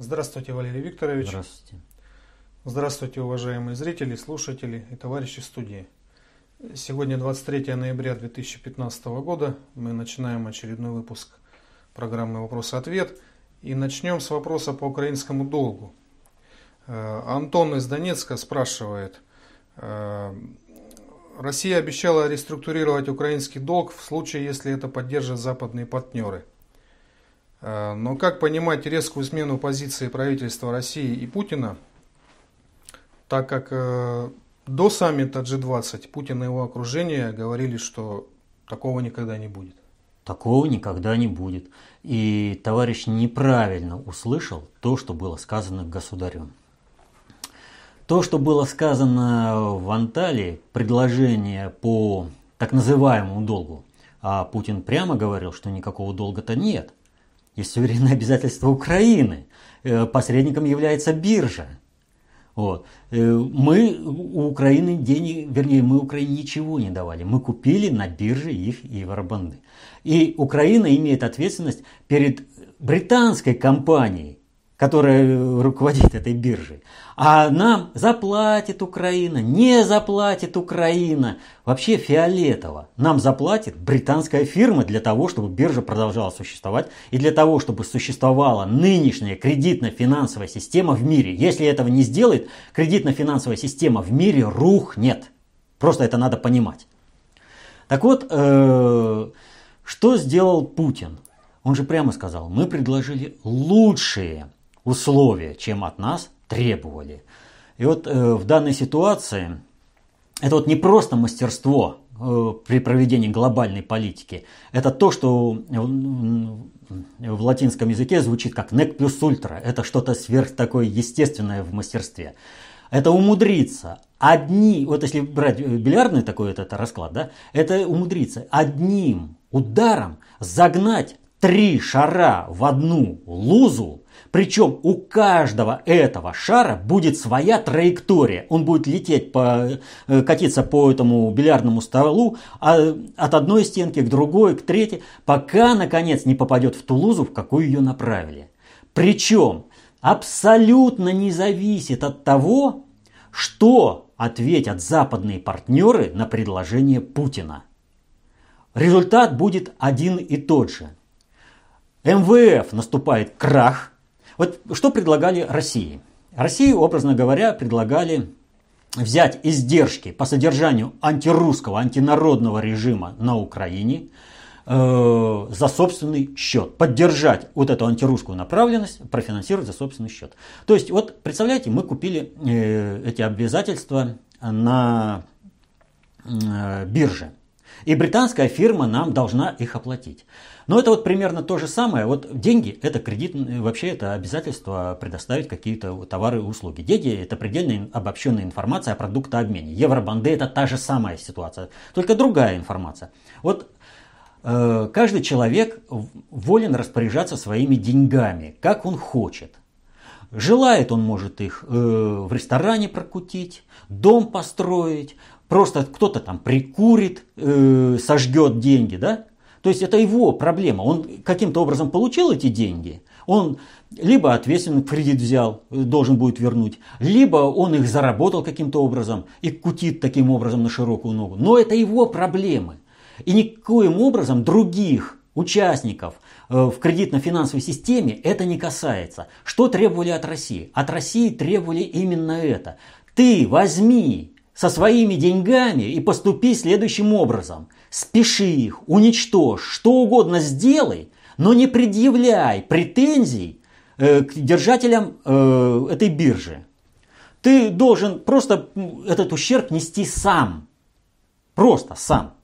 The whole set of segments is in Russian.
Здравствуйте, Валерий Викторович. Здравствуйте. Здравствуйте, уважаемые зрители, слушатели и товарищи студии. Сегодня 23 ноября 2015 года. Мы начинаем очередной выпуск программы «Вопрос-ответ». И начнем с вопроса по украинскому долгу. Э, Антон из Донецка спрашивает. э, Россия обещала реструктурировать украинский долг в случае, если это поддержат западные партнеры. Э, Но как понимать резкую смену позиции правительства России и Путина, так как э, до саммита G20 Путин и его окружение говорили, что такого никогда не будет. Такого никогда не будет. И товарищ неправильно услышал то, что было сказано государем. То, что было сказано в Анталии, предложение по так называемому долгу, а Путин прямо говорил, что никакого долга-то нет. Есть суверенное обязательство Украины. Э, Посредником является биржа. Вот. Э, Мы у Украины денег, вернее, мы Украине ничего не давали. Мы купили на бирже их евробанды. И Украина имеет ответственность перед британской компанией, которая руководит этой биржей. А нам заплатит Украина, не заплатит Украина. Вообще фиолетово. Нам заплатит британская фирма для того, чтобы биржа продолжала существовать и для того, чтобы существовала нынешняя кредитно-финансовая система в мире. Если этого не сделает, кредитно-финансовая система в мире рухнет. Просто это надо понимать. Так вот, э, что сделал Путин? Он же прямо сказал, мы предложили лучшие условия, чем от нас требовали. И вот э, в данной ситуации это вот не просто мастерство э, при проведении глобальной политики. Это то, что э, в латинском языке звучит как nec plus ultra. Это что-то сверх такое естественное в мастерстве. Это умудриться одни, вот если брать бильярдный такой вот это расклад, да, это умудриться одним ударом загнать три шара в одну лузу, причем у каждого этого шара будет своя траектория. Он будет лететь по, э, катиться по этому бильярдному столу а, от одной стенки к другой, к третьей, пока наконец не попадет в ту лузу, в какую ее направили. Причем абсолютно не зависит от того, что ответят западные партнеры на предложение Путина. Результат будет один и тот же. МВФ наступает крах. Вот что предлагали России? России, образно говоря, предлагали взять издержки по содержанию антирусского, антинародного режима на Украине э, за собственный счет. Поддержать вот эту антирусскую направленность, профинансировать за собственный счет. То есть, вот представляете, мы купили э, эти обязательства на э, бирже. И британская фирма нам должна их оплатить. Но это вот примерно то же самое. Вот деньги – это кредит, вообще это обязательство предоставить какие-то товары и услуги. Деньги – это предельно обобщенная информация о продуктообмене. Евробанды – это та же самая ситуация, только другая информация. Вот э, каждый человек волен распоряжаться своими деньгами, как он хочет. Желает он может их э, в ресторане прокутить, дом построить, просто кто-то там прикурит, э, сожгет деньги, да? То есть это его проблема. Он каким-то образом получил эти деньги, он либо ответственный кредит взял, должен будет вернуть, либо он их заработал каким-то образом и кутит таким образом на широкую ногу. Но это его проблемы. И никоим образом других участников э, в кредитно-финансовой системе это не касается. Что требовали от России? От России требовали именно это. Ты возьми со своими деньгами и поступи следующим образом. Спеши их, уничтожь, что угодно сделай, но не предъявляй претензий э, к держателям э, этой биржи. Ты должен просто этот ущерб нести сам. Просто сам.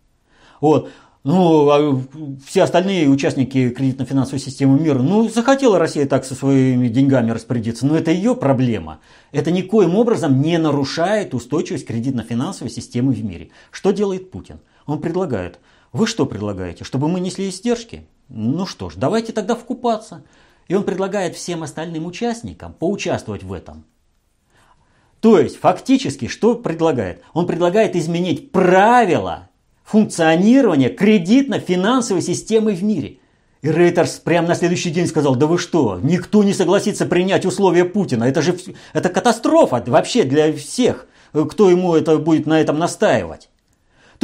Вот. Ну, а все остальные участники кредитно-финансовой системы мира, ну, захотела Россия так со своими деньгами распорядиться, но это ее проблема. Это никоим образом не нарушает устойчивость кредитно-финансовой системы в мире. Что делает Путин? Он предлагает, вы что предлагаете, чтобы мы несли издержки? Ну что ж, давайте тогда вкупаться. И он предлагает всем остальным участникам поучаствовать в этом. То есть, фактически, что предлагает? Он предлагает изменить правила функционирования кредитно-финансовой системы в мире. И Рейтерс прямо на следующий день сказал, да вы что, никто не согласится принять условия Путина. Это же это катастрофа вообще для всех, кто ему это будет на этом настаивать.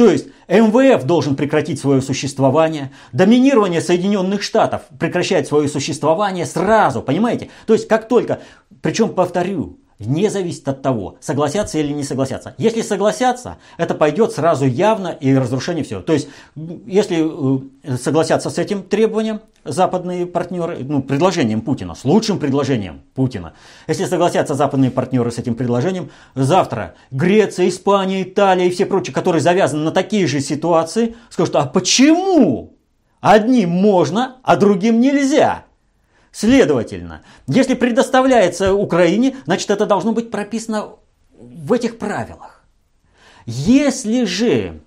То есть МВФ должен прекратить свое существование, доминирование Соединенных Штатов прекращает свое существование сразу, понимаете? То есть как только, причем повторю, не зависит от того, согласятся или не согласятся. Если согласятся, это пойдет сразу явно и разрушение всего. То есть, если э, согласятся с этим требованием западные партнеры, ну, предложением Путина, с лучшим предложением Путина, если согласятся западные партнеры с этим предложением, завтра Греция, Испания, Италия и все прочие, которые завязаны на такие же ситуации, скажут, а почему одним можно, а другим нельзя? Следовательно, если предоставляется Украине, значит это должно быть прописано в этих правилах. Если же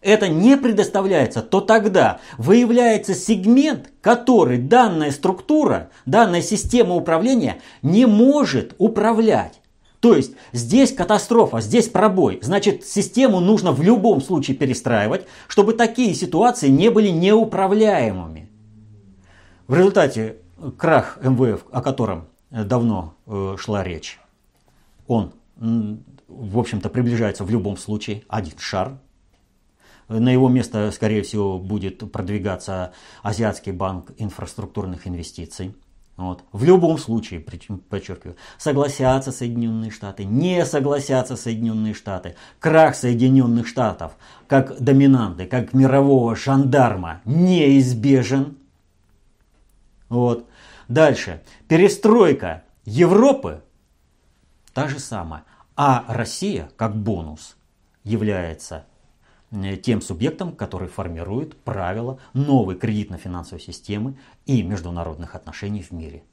это не предоставляется, то тогда выявляется сегмент, который данная структура, данная система управления не может управлять. То есть здесь катастрофа, здесь пробой. Значит, систему нужно в любом случае перестраивать, чтобы такие ситуации не были неуправляемыми. В результате крах МВФ, о котором давно э, шла речь, он, в общем-то, приближается в любом случае один шар. На его место, скорее всего, будет продвигаться Азиатский банк инфраструктурных инвестиций. Вот. В любом случае, подчеркиваю, согласятся Соединенные Штаты, не согласятся Соединенные Штаты. Крах Соединенных Штатов как доминанты, как мирового жандарма неизбежен. Вот. Дальше. Перестройка Европы та же самая. А Россия, как бонус, является э, тем субъектом, который формирует правила новой кредитно-финансовой системы и международных отношений в мире.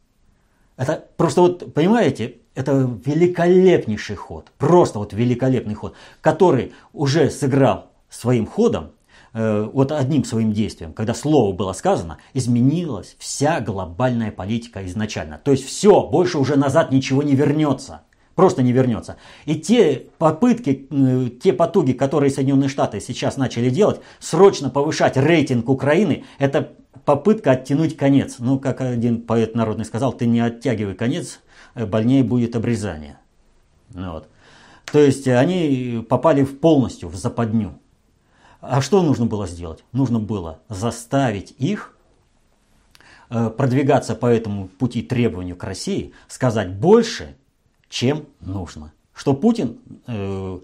Это просто вот, понимаете, это великолепнейший ход, просто вот великолепный ход, который уже сыграл своим ходом вот одним своим действием, когда слово было сказано, изменилась вся глобальная политика изначально. То есть все, больше уже назад ничего не вернется. Просто не вернется. И те попытки, э, те потуги, которые Соединенные Штаты сейчас начали делать, срочно повышать рейтинг Украины, это попытка оттянуть конец. Ну, как один поэт народный сказал, ты не оттягивай конец, э, больнее будет обрезание. Ну вот. То есть они попали в полностью в западню. А что нужно было сделать? Нужно было заставить их э, продвигаться по этому пути требованию к России, сказать больше, чем нужно. Что Путин э,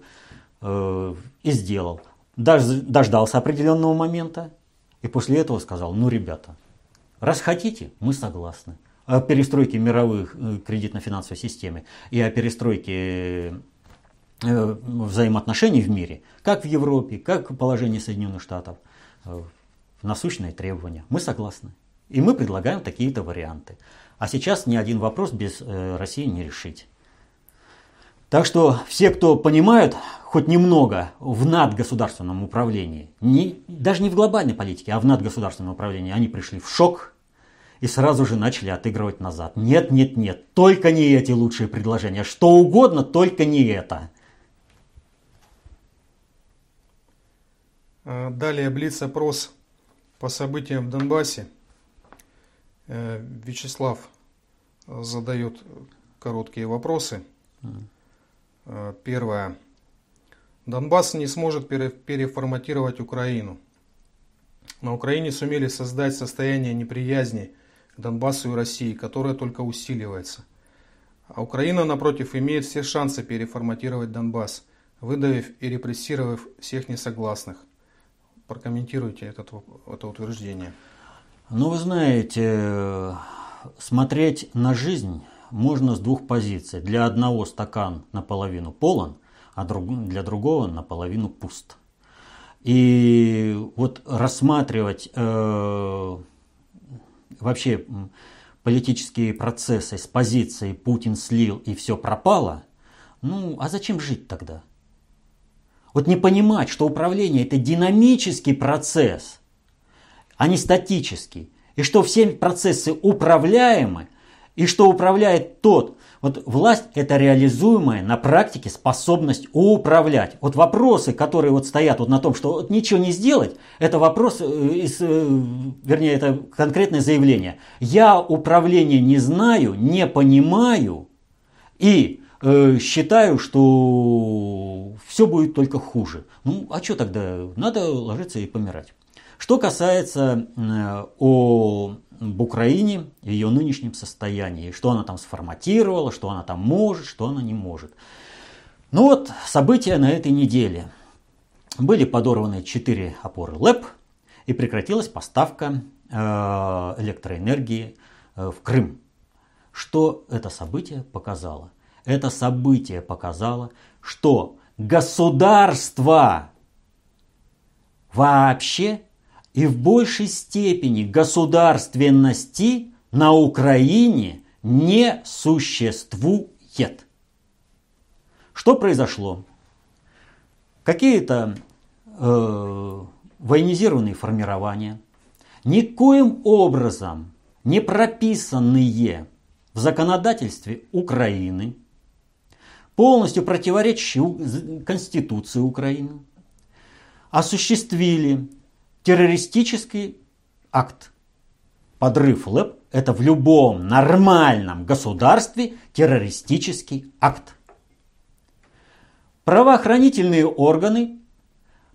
э, и сделал. Дождался определенного момента и после этого сказал, ну, ребята, раз хотите, мы согласны. О перестройке мировых э, кредитно-финансовой системы и о перестройке взаимоотношений в мире, как в Европе, как в положении Соединенных Штатов, э, насущные требования. Мы согласны. И мы предлагаем такие-то варианты. А сейчас ни один вопрос без э, России не решить. Так что все, кто понимают хоть немного в надгосударственном управлении, не, даже не в глобальной политике, а в надгосударственном управлении, они пришли в шок и сразу же начали отыгрывать назад. Нет, нет, нет, только не эти лучшие предложения. Что угодно, только не это. Далее блиц-опрос по событиям в Донбассе. Э, Вячеслав задает короткие вопросы. Э, первое. Донбасс не сможет переформатировать Украину. На Украине сумели создать состояние неприязни к Донбассу и России, которое только усиливается. А Украина, напротив, имеет все шансы переформатировать Донбасс, выдавив и репрессировав всех несогласных. Прокомментируйте этот, это утверждение. Ну, вы знаете, смотреть на жизнь можно с двух позиций. Для одного стакан наполовину полон, а для другого наполовину пуст. И вот рассматривать э, вообще политические процессы с позиции Путин слил и все пропало, ну а зачем жить тогда? Вот не понимать, что управление это динамический процесс, а не статический. И что все процессы управляемы, и что управляет тот. Вот власть – это реализуемая на практике способность управлять. Вот вопросы, которые вот стоят вот на том, что вот ничего не сделать, это вопрос, э, из, э, вернее, это конкретное заявление. Я управление не знаю, не понимаю и считаю, что все будет только хуже. Ну, а что тогда? Надо ложиться и помирать. Что касается э, о об Украине ее нынешнем состоянии, что она там сформатировала, что она там может, что она не может. Ну вот, события на этой неделе. Были подорваны 4 опоры ЛЭП и прекратилась поставка э, электроэнергии э, в Крым. Что это событие показало? Это событие показало, что государство вообще и в большей степени государственности на Украине не существует. Что произошло? Какие-то э, военизированные формирования, никоим образом не прописанные в законодательстве Украины, полностью противоречащие Конституции Украины, осуществили террористический акт. Подрыв ЛЭП – это в любом нормальном государстве террористический акт. Правоохранительные органы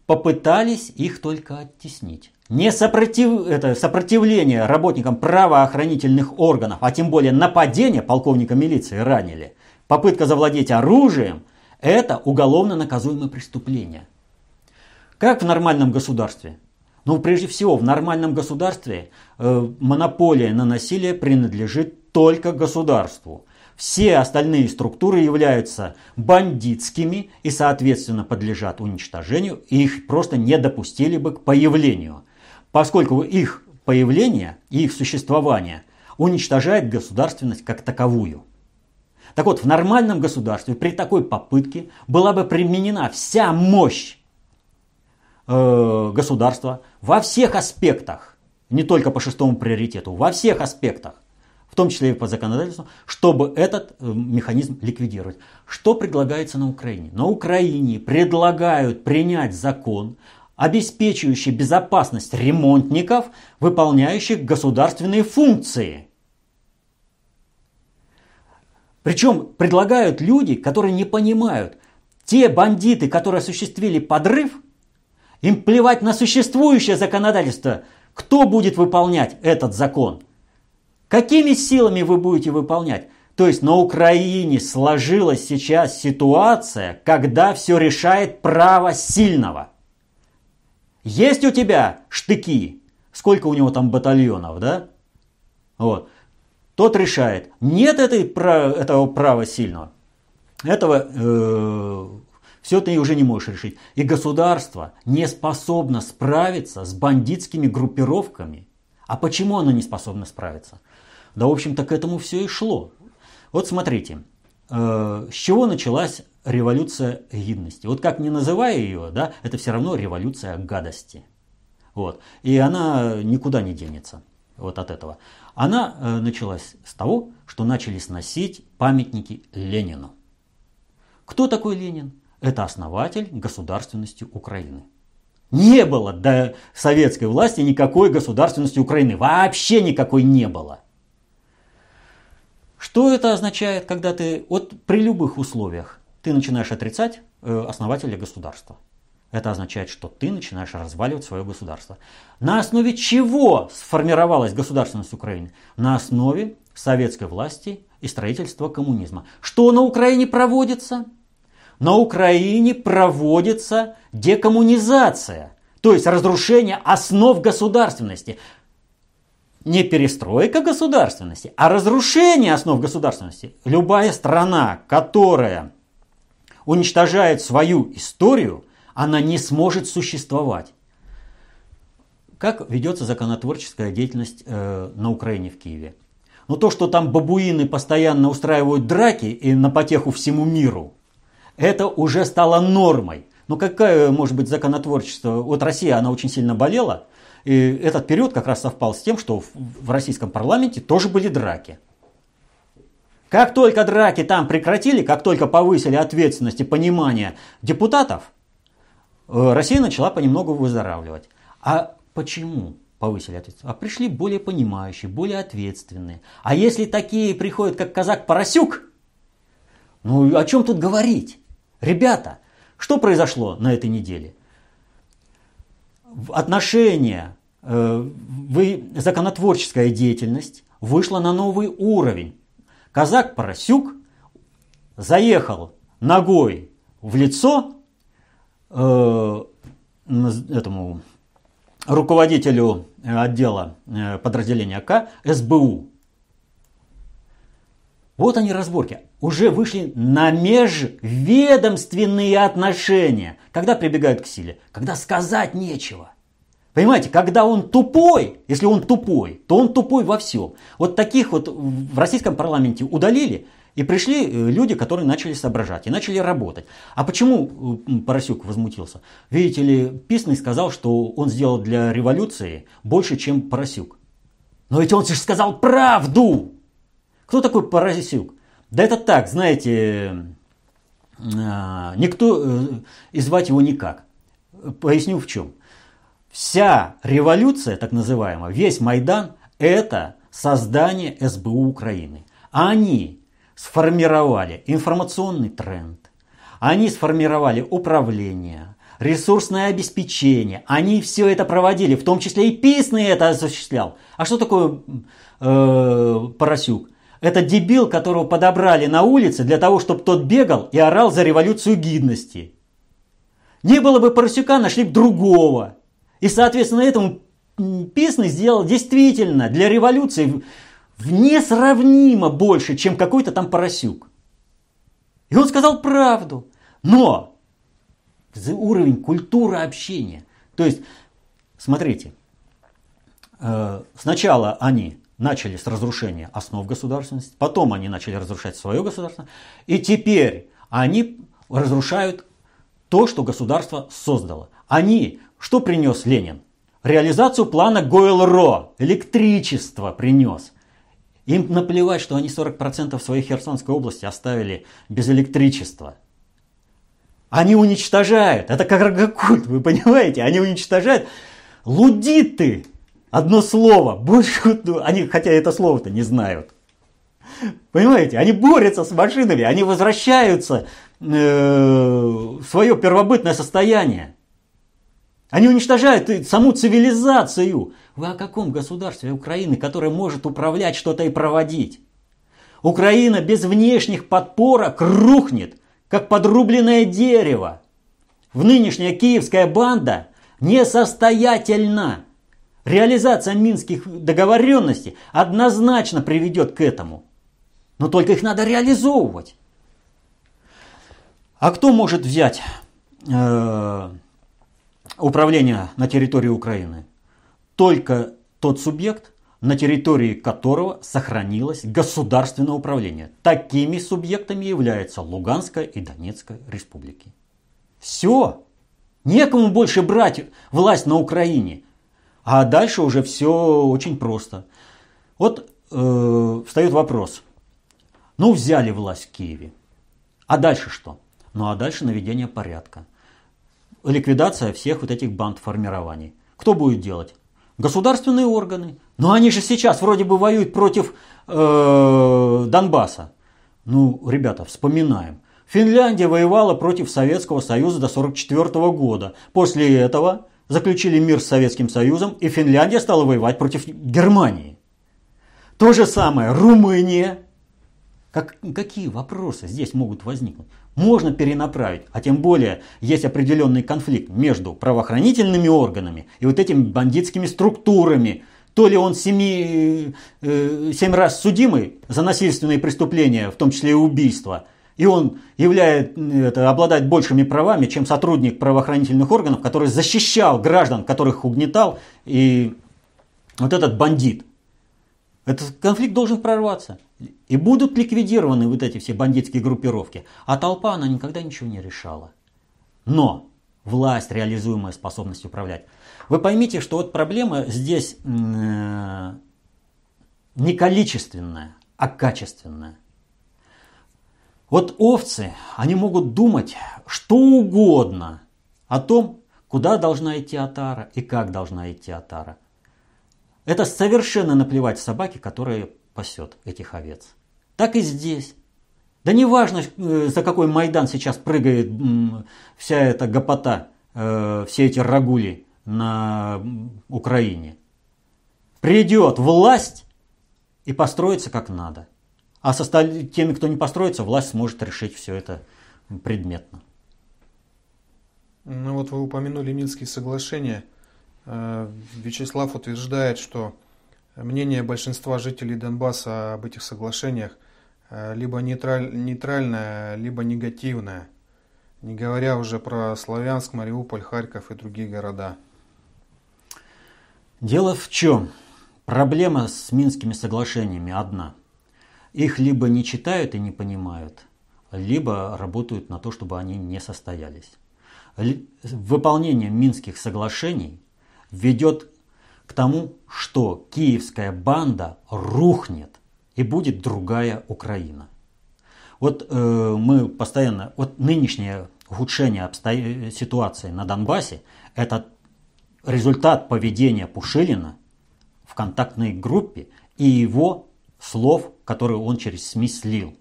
попытались их только оттеснить. Не сопротив... это сопротивление работникам правоохранительных органов, а тем более нападение полковника милиции ранили, попытка завладеть оружием – это уголовно наказуемое преступление. Как в нормальном государстве? Ну, прежде всего, в нормальном государстве э, монополия на насилие принадлежит только государству. Все остальные структуры являются бандитскими и, соответственно, подлежат уничтожению, и их просто не допустили бы к появлению, поскольку их появление и их существование уничтожает государственность как таковую. Так вот, в нормальном государстве при такой попытке была бы применена вся мощь э, государства во всех аспектах, не только по шестому приоритету, во всех аспектах, в том числе и по законодательству, чтобы этот э, механизм ликвидировать. Что предлагается на Украине? На Украине предлагают принять закон, обеспечивающий безопасность ремонтников, выполняющих государственные функции. Причем предлагают люди, которые не понимают, те бандиты, которые осуществили подрыв – им плевать на существующее законодательство. Кто будет выполнять этот закон? Какими силами вы будете выполнять? То есть на Украине сложилась сейчас ситуация, когда все решает право сильного. Есть у тебя штыки, сколько у него там батальонов, да? Вот. Тот решает. Нет этой, этого права сильного. Этого э, все ты уже не можешь решить. И государство не способно справиться с бандитскими группировками. А почему оно не способно справиться? Да, в общем-то, к этому все и шло. Вот смотрите, э, с чего началась революция гидности? Вот как не называя ее, да, это все равно революция гадости. Вот. И она никуда не денется вот от этого. Она э, началась с того, что начали сносить памятники Ленину. Кто такой Ленин? это основатель государственности Украины. Не было до советской власти никакой государственности Украины. Вообще никакой не было. Что это означает, когда ты вот при любых условиях ты начинаешь отрицать э, основателя государства? Это означает, что ты начинаешь разваливать свое государство. На основе чего сформировалась государственность Украины? На основе советской власти и строительства коммунизма. Что на Украине проводится? на Украине проводится декоммунизация, то есть разрушение основ государственности. Не перестройка государственности, а разрушение основ государственности. Любая страна, которая уничтожает свою историю, она не сможет существовать. Как ведется законотворческая деятельность э, на Украине в Киеве? Но ну, то, что там бабуины постоянно устраивают драки и на потеху всему миру, это уже стало нормой. Но какое может быть законотворчество? Вот Россия, она очень сильно болела, и этот период как раз совпал с тем, что в российском парламенте тоже были драки. Как только драки там прекратили, как только повысили ответственность и понимание депутатов, Россия начала понемногу выздоравливать. А почему повысили ответственность? А пришли более понимающие, более ответственные. А если такие приходят, как казак Поросюк, ну о чем тут говорить? Ребята, что произошло на этой неделе? Отношения, э, законотворческая деятельность вышла на новый уровень. Казак Поросюк заехал ногой в лицо э, этому руководителю отдела э, подразделения К СБУ. Вот они разборки. Уже вышли на межведомственные отношения. Когда прибегают к силе? Когда сказать нечего. Понимаете, когда он тупой, если он тупой, то он тупой во всем. Вот таких вот в российском парламенте удалили, и пришли э, люди, которые начали соображать и начали работать. А почему э, Поросюк возмутился? Видите ли, Писный сказал, что он сделал для революции больше, чем Поросюк. Но ведь он же сказал правду! Кто такой Поросюк? Да это так, знаете, э, никто, и звать его никак. Поясню в чем. Вся революция, так называемая, весь Майдан – это создание СБУ Украины. Они сформировали информационный тренд, они сформировали управление, ресурсное обеспечение. Они все это проводили, в том числе и Писный это осуществлял. А что такое э, Поросюк? Это дебил, которого подобрали на улице для того, чтобы тот бегал и орал за революцию гидности. Не было бы Поросюка, нашли бы другого. И, соответственно, этому Писный сделал действительно для революции в несравнимо больше, чем какой-то там поросюк. И он сказал правду. Но уровень культуры общения. То есть, смотрите, э, сначала они начали с разрушения основ государственности, потом они начали разрушать свое государство, и теперь они разрушают то, что государство создало. Они что принес Ленин? Реализацию плана Гойл-Ро. Электричество принес. Им наплевать, что они 40% своей Херсонской области оставили без электричества. Они уничтожают. Это как рогокульт, вы понимаете? Они уничтожают. Лудиты. Одно слово. Больше, ну, они, хотя это слово-то не знают. Понимаете? Они борются с машинами. Они возвращаются э, в свое первобытное состояние. Они уничтожают саму цивилизацию. Вы о каком государстве Украины, которое может управлять что-то и проводить? Украина без внешних подпорок рухнет, как подрубленное дерево. В нынешняя киевская банда несостоятельна. Реализация минских договоренностей однозначно приведет к этому. Но только их надо реализовывать. А кто может взять э, управления на территории Украины только тот субъект, на территории которого сохранилось государственное управление. Такими субъектами являются Луганская и Донецкая республики. Все. Некому больше брать власть на Украине. А дальше уже все очень просто. Вот э, встает вопрос. Ну, взяли власть в Киеве. А дальше что? Ну, а дальше наведение порядка ликвидация всех вот этих банд формирований. Кто будет делать? Государственные органы. Но они же сейчас вроде бы воюют против э, Донбасса. Ну, ребята, вспоминаем. Финляндия воевала против Советского Союза до 1944 года. После этого заключили мир с Советским Союзом, и Финляндия стала воевать против Германии. То же самое Румыния. Как, какие вопросы здесь могут возникнуть? Можно перенаправить. А тем более есть определенный конфликт между правоохранительными органами и вот этими бандитскими структурами. То ли он семи, э, семь раз судимый за насильственные преступления, в том числе и убийства, и он являет, это, обладает большими правами, чем сотрудник правоохранительных органов, который защищал граждан, которых угнетал, и вот этот бандит. Этот конфликт должен прорваться. И будут ликвидированы вот эти все бандитские группировки. А толпа, она никогда ничего не решала. Но власть, реализуемая способность управлять. Вы поймите, что вот проблема здесь э, не количественная, а качественная. Вот овцы, они могут думать что угодно о том, куда должна идти отара и как должна идти отара. Это совершенно наплевать собаке, которая пасет этих овец. Так и здесь. Да не важно, э, за какой Майдан сейчас прыгает вся эта гопота, э, все эти рагули на Украине. Придет власть и построится как надо. А с теми, кто не построится, власть сможет решить все это предметно. Ну вот вы упомянули Минские соглашения. Э, Вячеслав утверждает, что мнение большинства жителей Донбасса об этих соглашениях э, либо нейтраль, нейтральное, либо негативное, не говоря уже про Славянск, Мариуполь, Харьков и другие города. Дело в чем? Проблема с Минскими соглашениями одна. Их либо не читают и не понимают, либо работают на то, чтобы они не состоялись. Выполнение Минских соглашений ведет к тому, что киевская банда рухнет и будет другая Украина. Вот э, мы постоянно, вот нынешнее ухудшение обсто... ситуации на Донбассе – это результат поведения Пушилина в контактной группе и его слов, которые он через СМИ слил.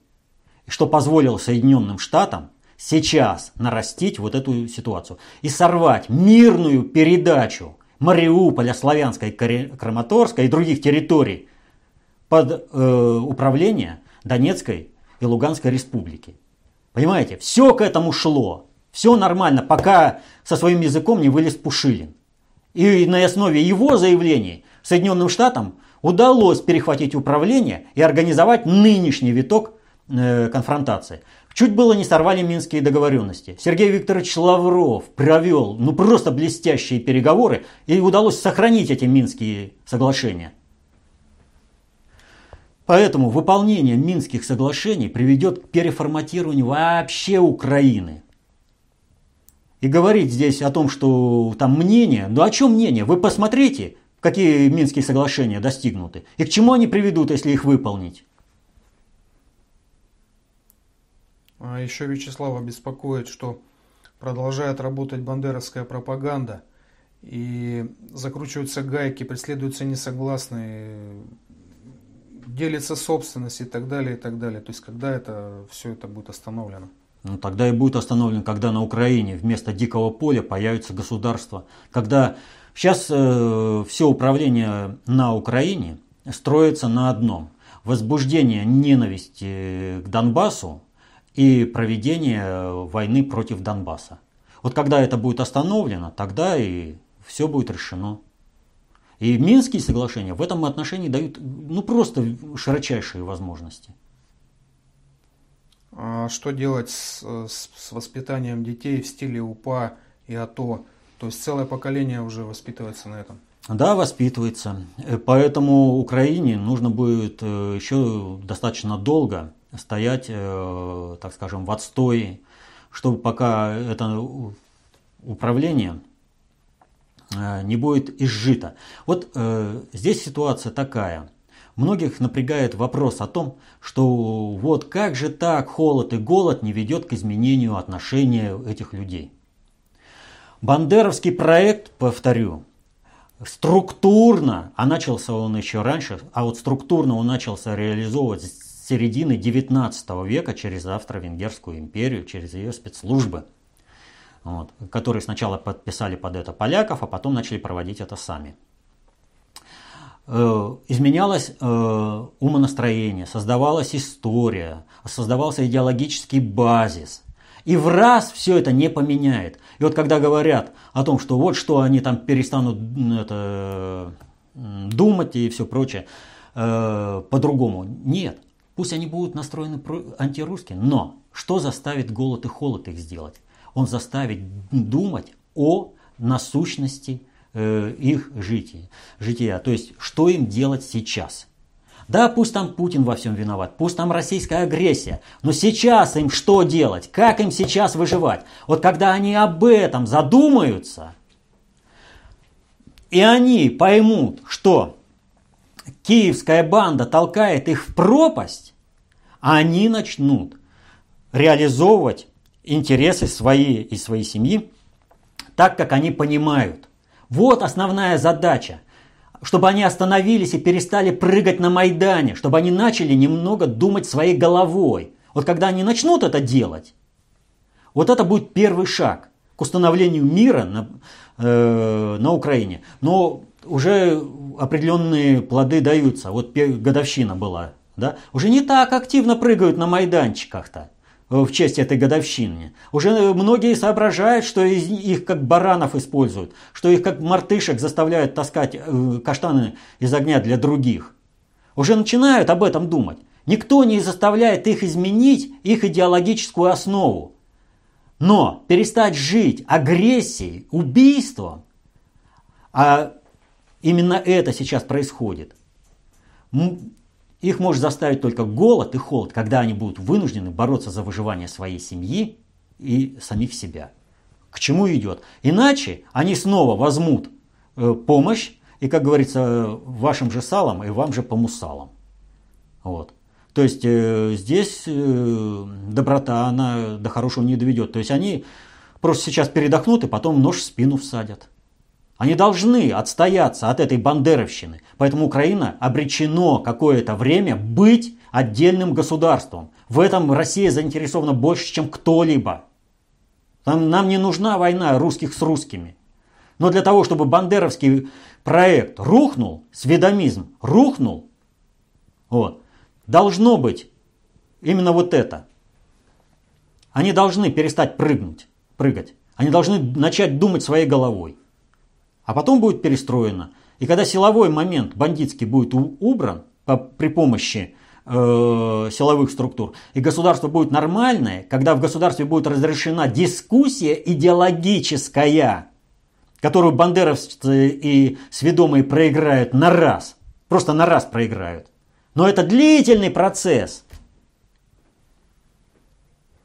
Что позволило Соединенным Штатам сейчас нарастить вот эту ситуацию и сорвать мирную передачу Мариуполя, Славянской, Краматорска и других территорий под э, управление Донецкой и Луганской республики. Понимаете, все к этому шло. Все нормально, пока со своим языком не вылез Пушилин. И на основе его заявлений Соединенным Штатам удалось перехватить управление и организовать нынешний виток э, конфронтации. Чуть было не сорвали минские договоренности. Сергей Викторович Лавров провел ну просто блестящие переговоры и удалось сохранить эти минские соглашения. Поэтому выполнение Минских соглашений приведет к переформатированию вообще Украины. И говорить здесь о том, что там мнение, ну о чем мнение? Вы посмотрите, какие Минские соглашения достигнуты и к чему они приведут, если их выполнить. А еще Вячеслава беспокоит, что продолжает работать бандеровская пропаганда и закручиваются гайки, преследуются несогласные, делится собственность и так далее, и так далее. То есть, когда это все это будет остановлено? Ну, тогда и будет остановлено, когда на Украине вместо дикого поля появится государство. Когда сейчас э, все управление на Украине строится на одном. Возбуждение ненависти к Донбассу и проведение войны против Донбасса. Вот когда это будет остановлено, тогда и все будет решено. И Минские соглашения в этом отношении дают ну, просто широчайшие возможности. А что делать с, с, с воспитанием детей в стиле УПА и АТО? То есть целое поколение уже воспитывается на этом. Да, воспитывается. Э, поэтому Украине нужно будет э, еще достаточно долго стоять, э, так скажем, в отстое, чтобы пока это управление не будет изжито. Вот здесь ситуация такая. Многих напрягает вопрос о том, что вот как же так холод и голод не ведет к изменению отношения этих людей. Бандеровский проект, повторю, структурно, а начался он еще раньше, а вот структурно он начался реализовывать середины 19 века через Австро-Венгерскую империю, через ее спецслужбы, вот, которые сначала подписали под это поляков, а потом начали проводить это сами. Э, изменялось э, умонастроение, создавалась история, создавался идеологический базис – и в раз все это не поменяет. И вот когда говорят о том, что вот что они там перестанут это, думать и все прочее э, по-другому. Нет. Пусть они будут настроены антирусские, но что заставит голод и холод их сделать? Он заставит думать о насущности э, их жития, жития. То есть, что им делать сейчас – да, пусть там Путин во всем виноват, пусть там российская агрессия, но сейчас им что делать? Как им сейчас выживать? Вот когда они об этом задумаются, и они поймут, что киевская банда толкает их в пропасть, они начнут реализовывать интересы свои и своей семьи так, как они понимают. Вот основная задача. Чтобы они остановились и перестали прыгать на Майдане, чтобы они начали немного думать своей головой. Вот когда они начнут это делать, вот это будет первый шаг к установлению мира на, э, на Украине. Но уже определенные плоды даются. Вот годовщина была. Да? Уже не так активно прыгают на майданчиках-то. Э, в честь этой годовщины. Уже многие соображают, что их как баранов используют, что их как мартышек заставляют таскать э, каштаны из огня для других. Уже начинают об этом думать. Никто не заставляет их изменить их идеологическую основу. Но перестать жить агрессией, убийством, а именно это сейчас происходит, их может заставить только голод и холод, когда они будут вынуждены бороться за выживание своей семьи и самих себя. К чему идет? Иначе они снова возьмут э, помощь, и, как говорится, вашим же салом и вам же по мусалам. Вот. То есть э, здесь э, доброта, она до хорошего не доведет. То есть они просто сейчас передохнут и потом нож в спину всадят. Они должны отстояться от этой бандеровщины. Поэтому Украина обречено какое-то время быть отдельным государством. В этом Россия заинтересована больше, чем кто-либо. Нам, нам не нужна война русских с русскими. Но для того, чтобы бандеровский проект рухнул, сведомизм рухнул, вот, должно быть именно вот это. Они должны перестать прыгнуть, прыгать. Они должны начать думать своей головой а потом будет перестроено. И когда силовой момент бандитский будет убран по, при помощи э, силовых структур, и государство будет нормальное, когда в государстве будет разрешена дискуссия идеологическая, которую бандеровцы и сведомые проиграют на раз, просто на раз проиграют. Но это длительный процесс.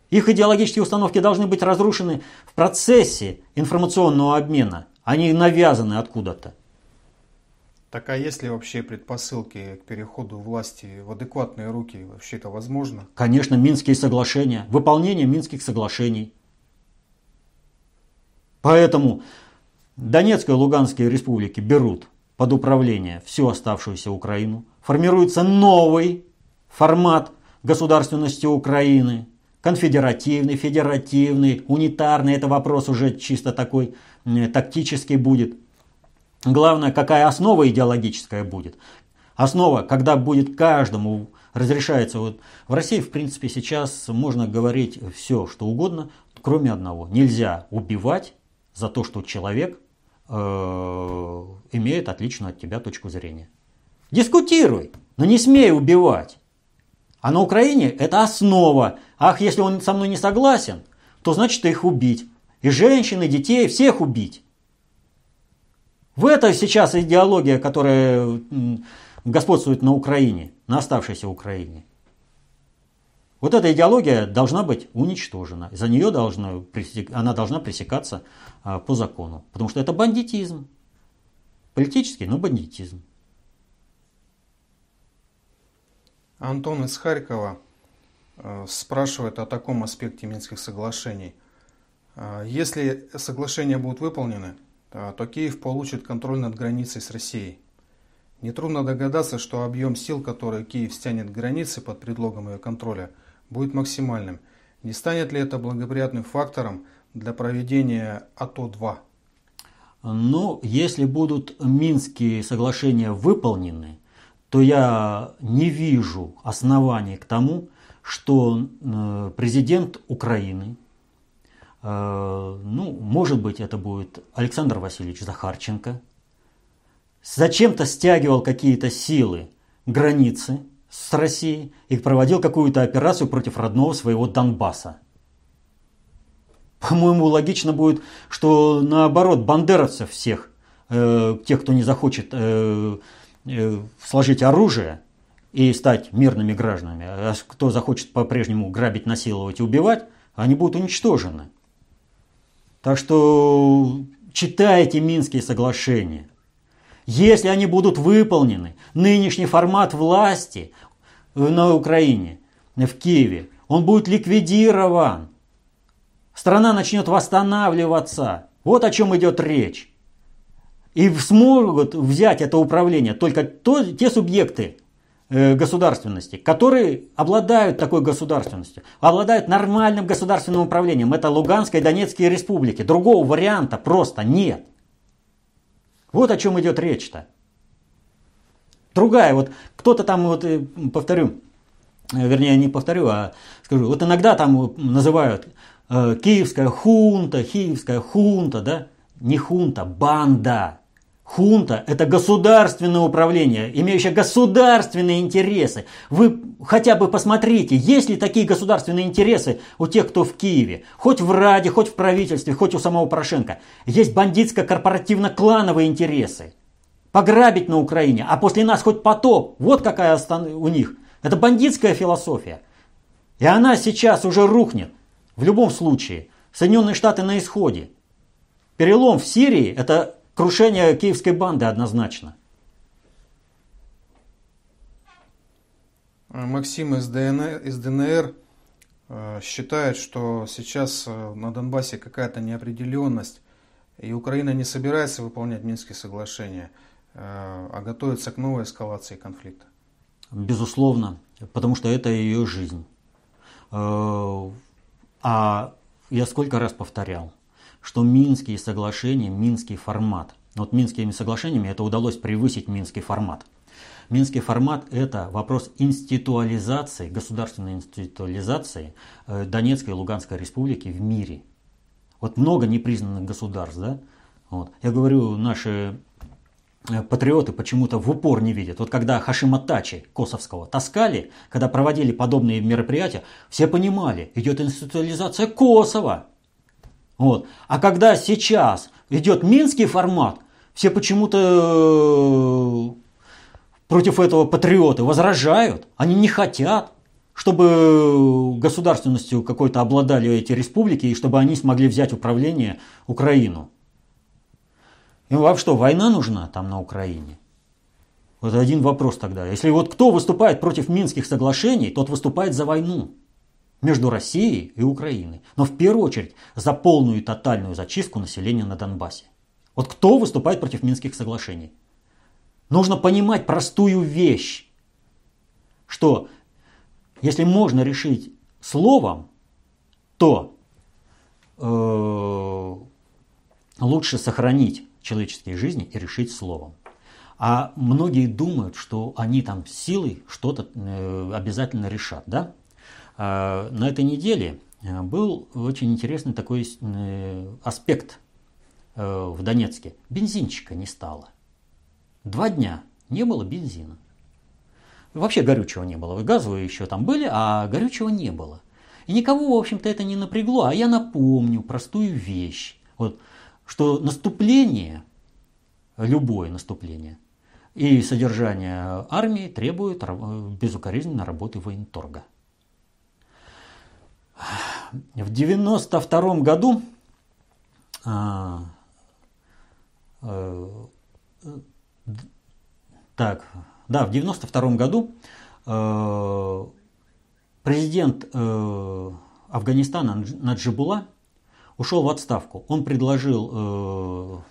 Их идеологические установки должны быть разрушены в процессе информационного обмена – они навязаны откуда-то. Так а есть ли вообще предпосылки к переходу власти в адекватные руки? Вообще это возможно? Конечно, Минские соглашения, выполнение Минских соглашений. Поэтому Донецкая и Луганская республики берут под управление всю оставшуюся Украину. Формируется новый формат государственности Украины. Конфедеративный, федеративный, унитарный. Это вопрос уже чисто такой тактический будет. Главное, какая основа идеологическая будет. Основа, когда будет каждому разрешается. Вот в России, в принципе, сейчас можно говорить все, что угодно, кроме одного. Нельзя убивать за то, что человек э, имеет отличную от тебя точку зрения. Дискутируй, но не смей убивать. А на Украине это основа. Ах, если он со мной не согласен, то значит их убить. И женщин, и детей, всех убить. В это сейчас идеология, которая господствует на Украине, на оставшейся Украине. Вот эта идеология должна быть уничтожена. За нее должна, она должна пресекаться а, по закону. Потому что это бандитизм. Политический, но бандитизм. Антон из Харькова э, спрашивает о таком аспекте Минских соглашений. А, если соглашения будут выполнены, то Киев получит контроль над границей с Россией. Нетрудно догадаться, что объем сил, которые Киев стянет к границе под предлогом ее контроля, будет максимальным. Не станет ли это благоприятным фактором для проведения АТО-2? Ну, если будут Минские соглашения выполнены, то я не вижу оснований к тому, что э, президент Украины ну, может быть, это будет Александр Васильевич Захарченко, зачем-то стягивал какие-то силы границы с Россией и проводил какую-то операцию против родного своего Донбасса. По-моему, логично будет, что наоборот, бандеровцев всех, э, тех, кто не захочет э, э, сложить оружие и стать мирными гражданами, а кто захочет по-прежнему грабить, насиловать и убивать, они будут уничтожены. Так что читайте Минские соглашения. Если они будут выполнены, нынешний формат власти на Украине, в Киеве, он будет ликвидирован. Страна начнет восстанавливаться. Вот о чем идет речь. И смогут взять это управление только то, те субъекты э, государственности, которые обладают такой государственностью, обладают нормальным государственным управлением. Это Луганская и Донецкие республики. Другого варианта просто нет. Вот о чем идет речь-то. Другая, вот кто-то там, вот э, повторю, э, вернее не повторю, а скажу, вот иногда там называют э, киевская хунта, киевская хунта, да, не хунта, банда. Хунта – это государственное управление, имеющее государственные интересы. Вы хотя бы посмотрите, есть ли такие государственные интересы у тех, кто в Киеве. Хоть в Раде, хоть в правительстве, хоть у самого Порошенко. Есть бандитско-корпоративно-клановые интересы. Пограбить на Украине, а после нас хоть потоп. Вот какая у них. Это бандитская философия. И она сейчас уже рухнет. В любом случае. Соединенные Штаты на исходе. Перелом в Сирии – это Крушение киевской банды однозначно. Максим из ДНР, из ДНР э, считает, что сейчас э, на Донбассе какая-то неопределенность, и Украина не собирается выполнять Минские соглашения, э, а готовится к новой эскалации конфликта. Безусловно, потому что это ее жизнь. А я сколько раз повторял, что Минские соглашения, Минский формат. Вот Минскими соглашениями это удалось превысить Минский формат. Минский формат – это вопрос институализации, государственной институализации э, Донецкой и Луганской республики в мире. Вот много непризнанных государств, да? Вот. Я говорю, наши э, патриоты почему-то в упор не видят. Вот когда Хашима Тачи Косовского таскали, когда проводили подобные мероприятия, все понимали, идет институализация Косово. Вот. А когда сейчас идет минский формат, все почему-то э, против этого патриоты возражают. Они не хотят, чтобы государственностью какой-то обладали эти республики и чтобы они смогли взять управление Украину. Им вам что, война нужна там на Украине? Вот один вопрос тогда. Если вот кто выступает против Минских соглашений, тот выступает за войну между Россией и Украиной. Но в первую очередь за полную и тотальную зачистку населения на Донбассе. Вот кто выступает против Минских соглашений? Нужно понимать простую вещь, что если можно решить словом, то э, лучше сохранить человеческие жизни и решить словом. А многие думают, что они там силой что-то э, обязательно решат, да? А, на этой неделе э, был очень интересный такой э, аспект э, в Донецке. Бензинчика не стало. Два дня не было бензина. Вообще горючего не было. Газовые еще там были, а горючего не было. И никого, в общем-то, это не напрягло. А я напомню простую вещь. Вот, что наступление, любое наступление и содержание армии требует безукоризненной работы военторга. В 92 году а, э, так, да, в 92 году э, президент э, Афганистана Наджибула ушел в отставку. Он предложил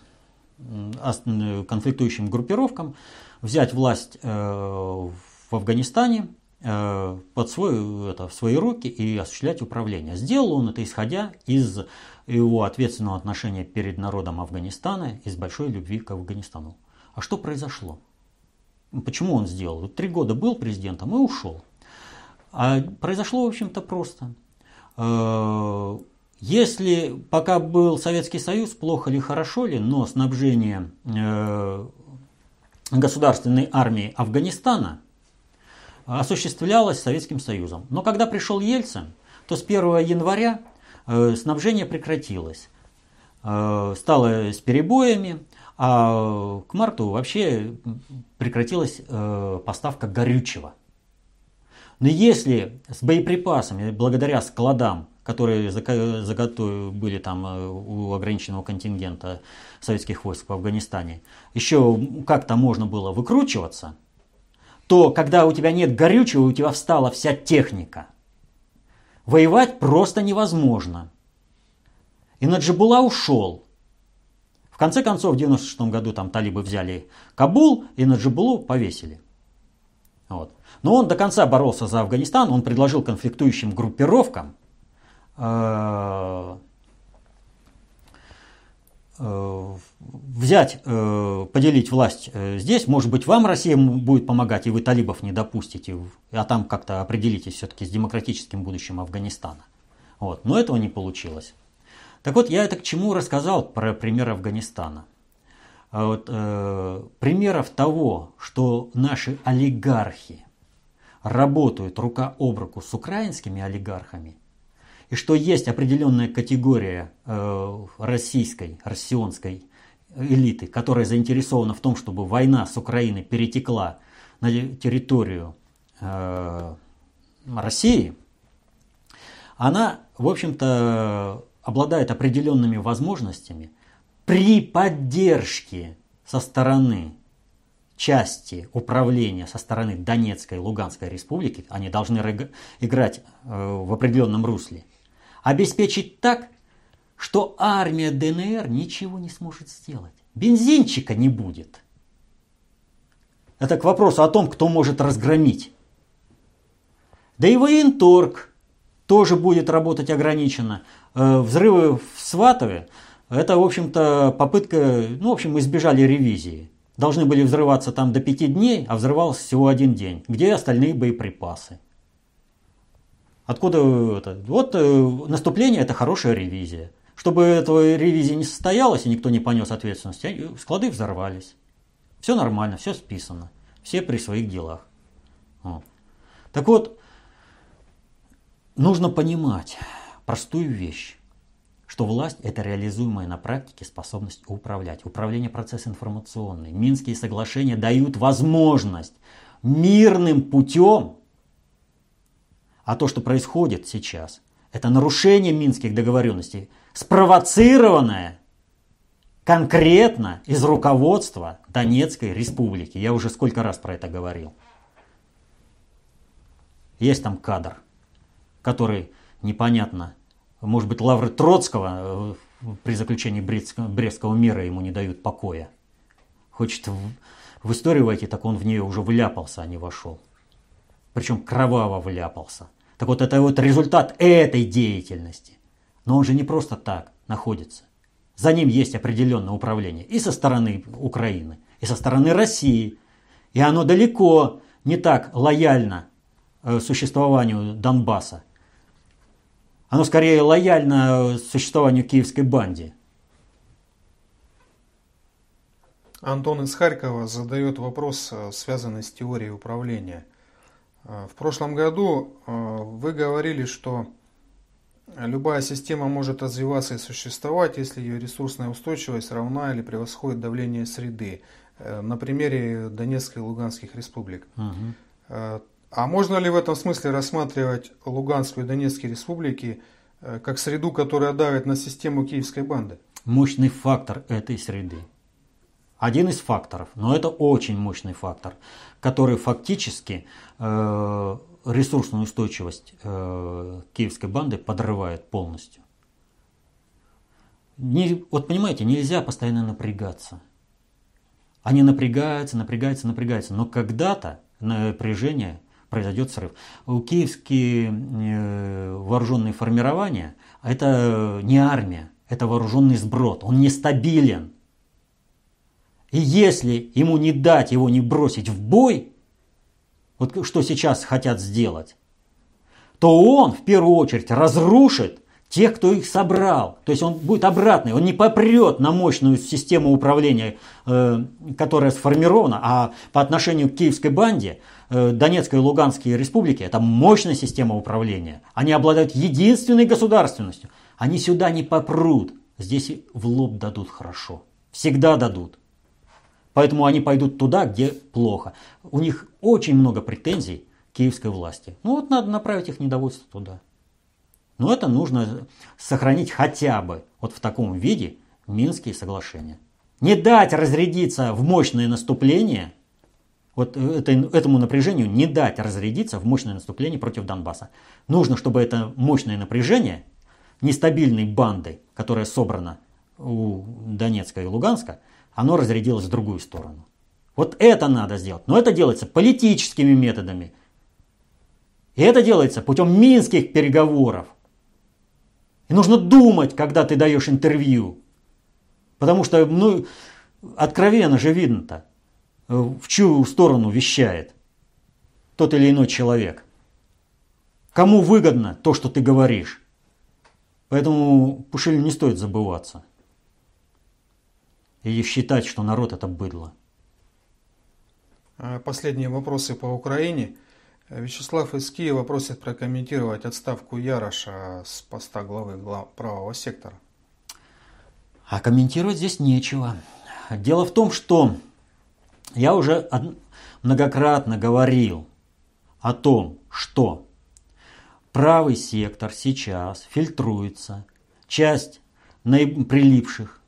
конфликтующим группировкам взять власть в Афганистане под свой, это, в свои руки и осуществлять управление. Сделал он это исходя из его ответственного отношения перед народом Афганистана, из большой любви к Афганистану. А что произошло? Почему он сделал? Три года был президентом и ушел. А произошло, в общем-то, просто. Э, если пока был Советский Союз, плохо ли, хорошо ли, но снабжение э, государственной армии Афганистана – осуществлялось Советским Союзом. Но когда пришел Ельцин, то с 1 января э, снабжение прекратилось. Э, стало с перебоями, а к марту вообще прекратилась э, поставка горючего. Но если с боеприпасами, благодаря складам, которые заготовлены были там у ограниченного контингента советских войск в Афганистане, еще как-то можно было выкручиваться – то когда у тебя нет горючего, у тебя встала вся техника. воевать просто невозможно. И Наджибула ушел. В конце концов, в 96 году там талибы взяли Кабул и Наджибулу повесили. Вот. Но он до конца боролся за Афганистан, он предложил конфликтующим группировкам э, взять, э, поделить власть здесь. Может быть, вам Россия будет помогать, и вы талибов не допустите, а там как-то определитесь все-таки с демократическим будущим Афганистана. Вот. Но этого не получилось. Так вот, я это к чему рассказал про пример Афганистана. А вот, э, примеров того, что наши олигархи работают рука об руку с украинскими олигархами, и что есть определенная категория э, российской, россионской элиты, которая заинтересована в том, чтобы война с Украиной перетекла на территорию э, России, она, в общем-то, обладает определенными возможностями при поддержке со стороны части управления со стороны Донецкой и Луганской республики, они должны играть э, в определенном русле, обеспечить так, что армия ДНР ничего не сможет сделать. Бензинчика не будет. Это к вопросу о том, кто может разгромить. Да и военторг тоже будет работать ограниченно. Э, взрывы в Сватове – это, в общем-то, попытка, ну, в общем, избежали ревизии должны были взрываться там до пяти дней, а взрывался всего один день. Где остальные боеприпасы? Откуда это? Вот э, наступление – это хорошая ревизия. Чтобы этого ревизии не состоялось и никто не понес ответственности, склады взорвались. Все нормально, все списано. Все при своих делах. Вот. Так вот, нужно понимать простую вещь что власть – это реализуемая на практике способность управлять. Управление процесс информационный. Минские соглашения дают возможность мирным путем, а то, что происходит сейчас, это нарушение минских договоренностей, спровоцированное конкретно из руководства Донецкой республики. Я уже сколько раз про это говорил. Есть там кадр, который непонятно может быть, лавры Троцкого э, при заключении Брестского мира ему не дают покоя. Хочет в, историю войти, так он в нее уже вляпался, а не вошел. Причем кроваво вляпался. Так вот, это вот результат этой деятельности. Но он же не просто так находится. За ним есть определенное управление и со стороны Украины, и со стороны России. И оно далеко не так лояльно э, существованию Донбасса, оно скорее лояльно существованию киевской банде. Антон из Харькова задает вопрос, э, связанный с теорией управления. Э, в прошлом году э, вы говорили, что любая система может развиваться и существовать, если ее ресурсная устойчивость равна или превосходит давление среды. На примере Донецкой и Луганских республик. Угу. А можно ли в этом смысле рассматривать Луганскую и Донецкие республики э, как среду, которая давит на систему киевской банды? Мощный фактор этой среды. Один из факторов, но это очень мощный фактор, который фактически э, ресурсную устойчивость э, киевской банды подрывает полностью. Не, вот понимаете, нельзя постоянно напрягаться. Они напрягаются, напрягаются, напрягаются, но когда-то напряжение произойдет срыв. Киевские э, вооруженные формирования – это не армия, это вооруженный сброд, он нестабилен. И если ему не дать его не бросить в бой, вот что сейчас хотят сделать, то он в первую очередь разрушит тех, кто их собрал. То есть он будет обратный, он не попрет на мощную систему управления, э, которая сформирована, а по отношению к киевской банде – Э, Донецкой и Луганской республики – это мощная система управления. Они обладают единственной государственностью. Они сюда не попрут. Здесь в лоб дадут хорошо. Всегда дадут. Поэтому они пойдут туда, где плохо. У них очень много претензий к киевской власти. Ну вот надо направить их недовольство туда. Но это нужно сохранить хотя бы вот в таком виде Минские соглашения. Не дать разрядиться в мощное наступление – Вот это, этому напряжению не дать разрядиться в мощное наступление против Донбасса. Нужно, чтобы это мощное напряжение нестабильной бандой, которая собрана у Донецка и Луганска, оно разрядилось в другую сторону. Вот это надо сделать. Но это делается политическими методами. И это делается путем минских переговоров. И нужно думать, когда ты даешь интервью. Потому что, ну, откровенно же видно-то, в чью сторону вещает тот или иной человек. Кому выгодно то, что ты говоришь. Поэтому Пушилю не стоит забываться. И считать, что народ это быдло. А последние вопросы по Украине. Вячеслав из Киева просит прокомментировать отставку Яроша с поста главы правого сектора. А комментировать здесь нечего. Дело в том, что я уже многократно говорил о том, что правый сектор сейчас фильтруется. Часть прилипших,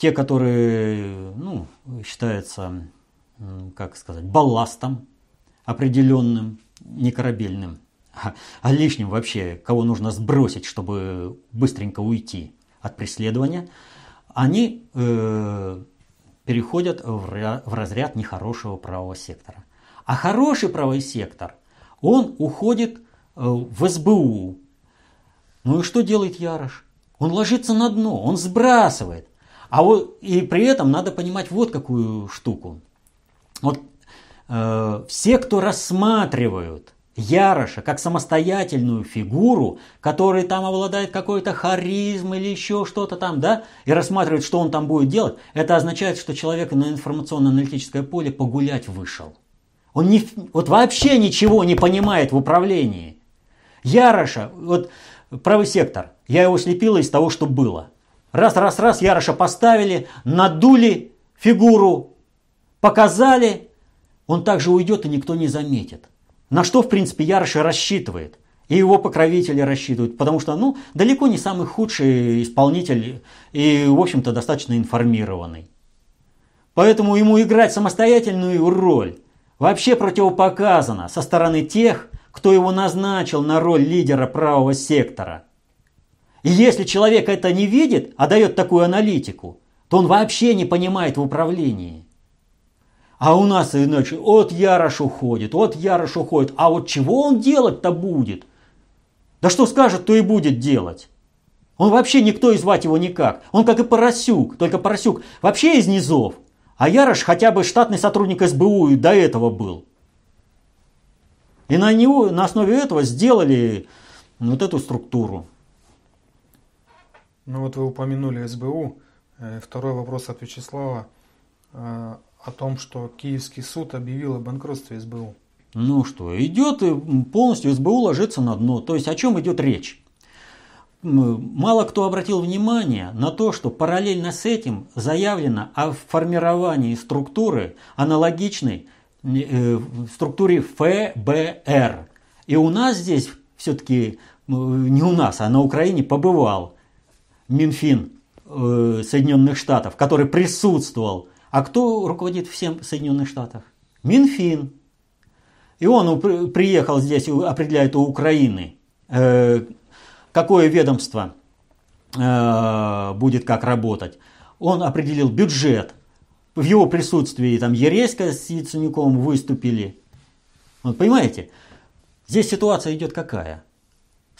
те, которые ну, считаются, как сказать, балластом определенным, не корабельным, а, а лишним вообще, кого нужно сбросить, чтобы быстренько уйти от преследования, они э, переходят в, в разряд нехорошего правого сектора. А хороший правый сектор, он уходит э, в СБУ. Ну и что делает Ярош? Он ложится на дно, он сбрасывает. А вот, и при этом надо понимать вот какую штуку. Вот э, все, кто рассматривают Яроша как самостоятельную фигуру, который там обладает какой-то харизмой или еще что-то там, да, и рассматривает, что он там будет делать, это означает, что человек на информационно-аналитическое поле погулять вышел. Он не, вот вообще ничего не понимает в управлении. Яроша, вот правый сектор, я его слепила из того, что было. Раз, раз, раз, Яроша поставили, надули фигуру, показали, он также уйдет и никто не заметит. На что, в принципе, Ярош рассчитывает. И его покровители рассчитывают, потому что, ну, далеко не самый худший исполнитель и, в общем-то, достаточно информированный. Поэтому ему играть самостоятельную роль вообще противопоказано со стороны тех, кто его назначил на роль лидера правого сектора. И если человек это не видит, а дает такую аналитику, то он вообще не понимает в управлении. А у нас иначе, от Ярош уходит, от Ярош уходит. А вот чего он делать-то будет? Да что скажет, то и будет делать. Он вообще никто и звать его никак. Он как и Поросюк, только Поросюк вообще из низов. А Ярош хотя бы штатный сотрудник СБУ и до этого был. И на, него, на основе этого сделали вот эту структуру. Ну вот вы упомянули СБУ. Э, второй вопрос от Вячеслава. Э, о том, что Киевский суд объявил о банкротстве СБУ. Ну что, идет и полностью СБУ ложится на дно. То есть о чем идет речь? Мало кто обратил внимание на то, что параллельно с этим заявлено о формировании структуры аналогичной э, структуре ФБР. И у нас здесь все-таки, не у нас, а на Украине побывал Минфин э, Соединенных Штатов, который присутствовал а кто руководит всем Соединенных Штатах? Минфин. И он приехал здесь, определяет у Украины, э, какое ведомство э, будет как работать. Он определил бюджет. В его присутствии там Ереська с Яценюком выступили. Вот, понимаете, здесь ситуация идет какая?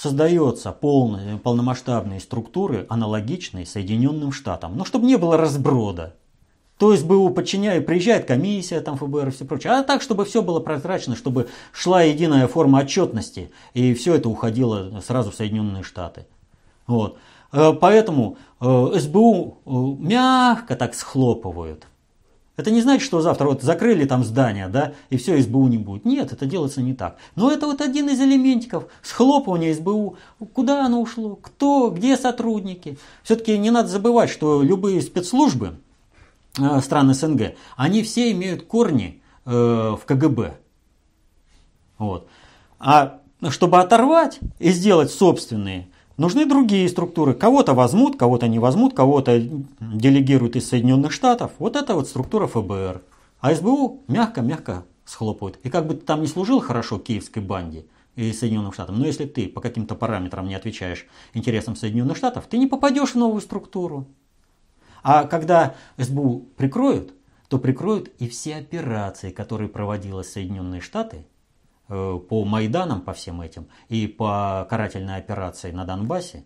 Создаются полные, полномасштабные структуры, аналогичные Соединенным Штатам. Но чтобы не было разброда. То есть БУ подчиняет, приезжает комиссия, там ФБР и все прочее. А так, чтобы все было прозрачно, чтобы шла единая форма отчетности, и все это уходило сразу в Соединенные Штаты. Вот. Э, поэтому э, СБУ э, мягко так схлопывают. Это не значит, что завтра вот закрыли там здание, да, и все, СБУ не будет. Нет, это делается не так. Но это вот один из элементиков схлопывания СБУ. Куда оно ушло? Кто? Где сотрудники? Все-таки не надо забывать, что любые спецслужбы, Э, стран СНГ, они все имеют корни э, в КГБ. Вот. А чтобы оторвать и сделать собственные, нужны другие структуры. Кого-то возьмут, кого-то не возьмут, кого-то делегируют из Соединенных Штатов. Вот это вот структура ФБР. А СБУ мягко-мягко схлопывают. И как бы ты там не служил хорошо киевской банде и Соединенным Штатам, но если ты по каким-то параметрам не отвечаешь интересам Соединенных Штатов, ты не попадешь в новую структуру. А когда СБУ прикроют, то прикроют и все операции, которые проводила Соединенные Штаты по Майданам, по всем этим, и по карательной операции на Донбассе,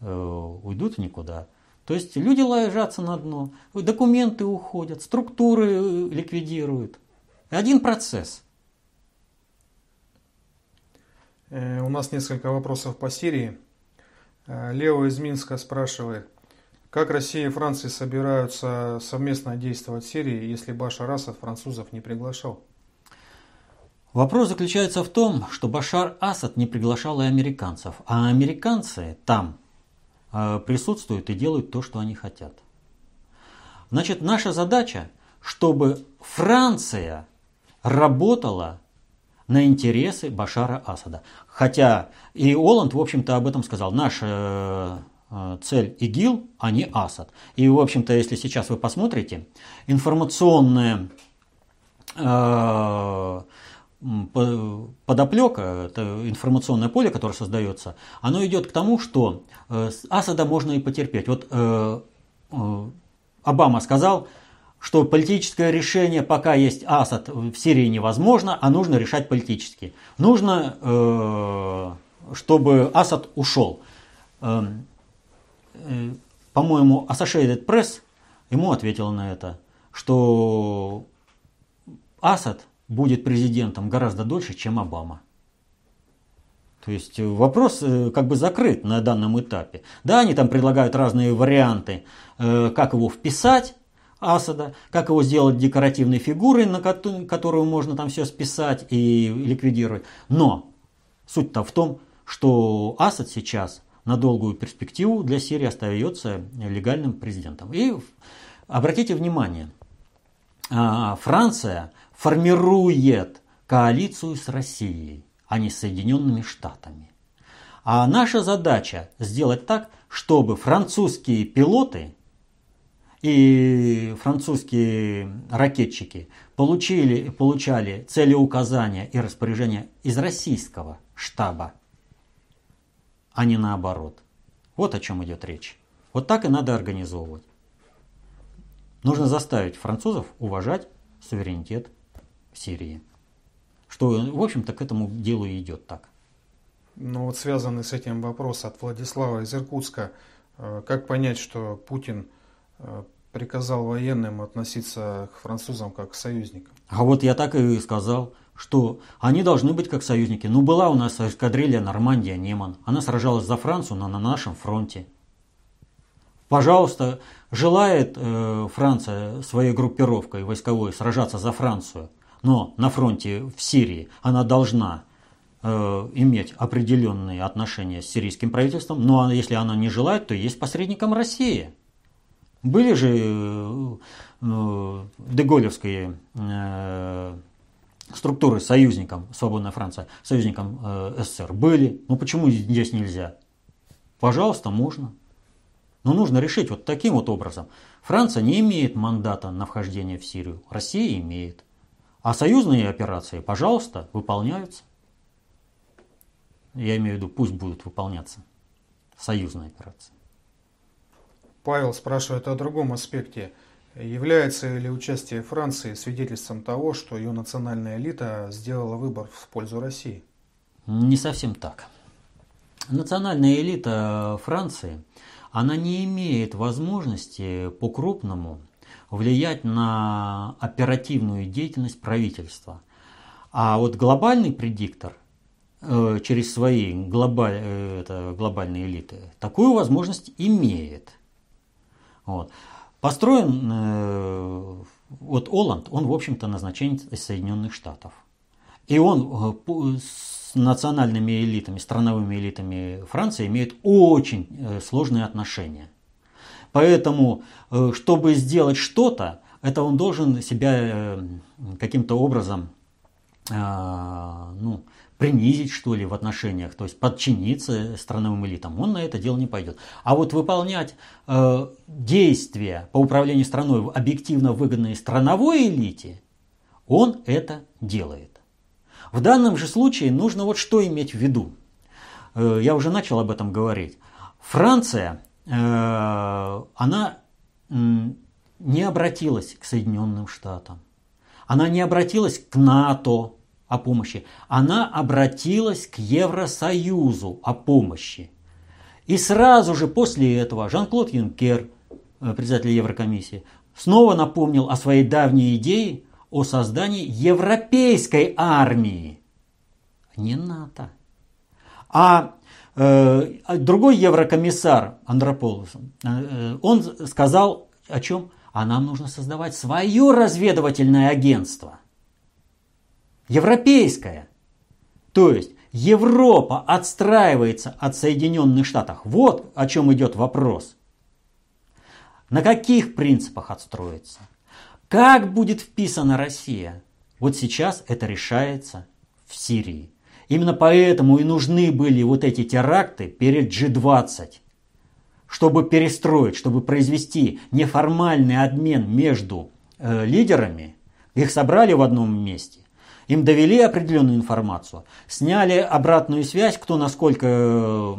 э, уйдут в никуда. То есть люди ложатся на дно, документы уходят, структуры э, ликвидируют. Один процесс. У нас несколько вопросов по Сирии. Лео из Минска спрашивает, как Россия и Франция собираются совместно действовать в Сирии, если Башар французов не приглашал? Вопрос заключается в том, что Башар Асад не приглашал и американцев, а американцы там э, присутствуют и делают то, что они хотят. Значит, наша задача, чтобы Франция работала на интересы Башара Асада. Хотя и Оланд, в общем-то, об этом сказал. Наш э, Э, цель ИГИЛ, а не Асад. И, в общем-то, если сейчас вы посмотрите, информационная э, подоплека, это информационное поле, которое создается, оно идет к тому, что э, Асада можно и потерпеть. Вот Обама сказал, что политическое решение, пока есть Асад, в Сирии невозможно, а нужно решать политически. Нужно, чтобы Асад ушел. Эм, Э, по-моему, Associated Press ему ответила на это, что Асад будет президентом гораздо дольше, чем Обама. То есть вопрос э, как бы закрыт на данном этапе. Да, они там предлагают разные варианты, э, как его вписать, Асада, как его сделать декоративной фигурой, на которую можно там все списать и ликвидировать. Но суть-то в том, что Асад сейчас на долгую перспективу для Сирии остается легальным президентом. И обратите внимание, а, Франция формирует коалицию с Россией, а не с Соединенными Штатами. А наша задача сделать так, чтобы французские пилоты и французские ракетчики получили, получали целеуказания и распоряжения из российского штаба а не наоборот. Вот о чем идет речь. Вот так и надо организовывать. Нужно заставить французов уважать суверенитет Сирии. Что, в общем-то, к этому делу и идет так. Ну вот связанный с этим вопрос от Владислава из Иркутска. Э, как понять, что Путин э, приказал военным относиться к французам как к союзникам? А вот я так и сказал что они должны быть как союзники. Ну, была у нас эскадрилья Нормандия Неман. Она сражалась за Францию, но на нашем фронте. Пожалуйста, желает э, Франция своей группировкой войсковой сражаться за Францию, но на фронте в Сирии она должна э, иметь определенные отношения с сирийским правительством, но если она не желает, то есть посредником России. Были же э, э, деголевские э, структуры союзником, свободная Франция, союзником э, СССР были. Ну почему здесь нельзя? Пожалуйста, можно. Но нужно решить вот таким вот образом. Франция не имеет мандата на вхождение в Сирию, Россия имеет. А союзные операции, пожалуйста, выполняются. Я имею в виду, пусть будут выполняться союзные операции. Павел спрашивает о другом аспекте. Является ли участие Франции свидетельством того, что ее национальная элита сделала выбор в пользу России? Не совсем так. Национальная элита Франции, она не имеет возможности по-крупному влиять на оперативную деятельность правительства. А вот глобальный предиктор э, через свои глобаль, э, это, глобальные элиты такую возможность имеет. Вот. Построен э, вот Оланд, он, в общем-то, назначен из Соединенных Штатов. И он с национальными элитами, страновыми элитами Франции имеет очень сложные отношения. Поэтому, чтобы сделать что-то, это он должен себя каким-то образом ну, принизить, что ли, в отношениях, то есть подчиниться страновым элитам, он на это дело не пойдет. А вот выполнять э, действия по управлению страной объективно выгодные страновой элите, Он это делает. В данном же случае нужно вот что иметь в виду. Э, я уже начал об этом говорить. Франция, э, она не обратилась к Соединенным Штатам. Она не обратилась к НАТО о помощи. Она обратилась к Евросоюзу о помощи. И сразу же после этого Жан-Клод Юнкер, э, председатель Еврокомиссии, снова напомнил о своей давней идее о создании европейской армии, не НАТО. А э, другой еврокомиссар Андрополос, э, он сказал о чем? А нам нужно создавать свое разведывательное агентство. Европейское. То есть Европа отстраивается от Соединенных Штатов. Вот о чем идет вопрос. На каких принципах отстроится? Как будет вписана Россия? Вот сейчас это решается в Сирии. Именно поэтому и нужны были вот эти теракты перед G20 чтобы перестроить, чтобы произвести неформальный обмен между э, лидерами, их собрали в одном месте, им довели определенную информацию, сняли обратную связь, кто насколько э,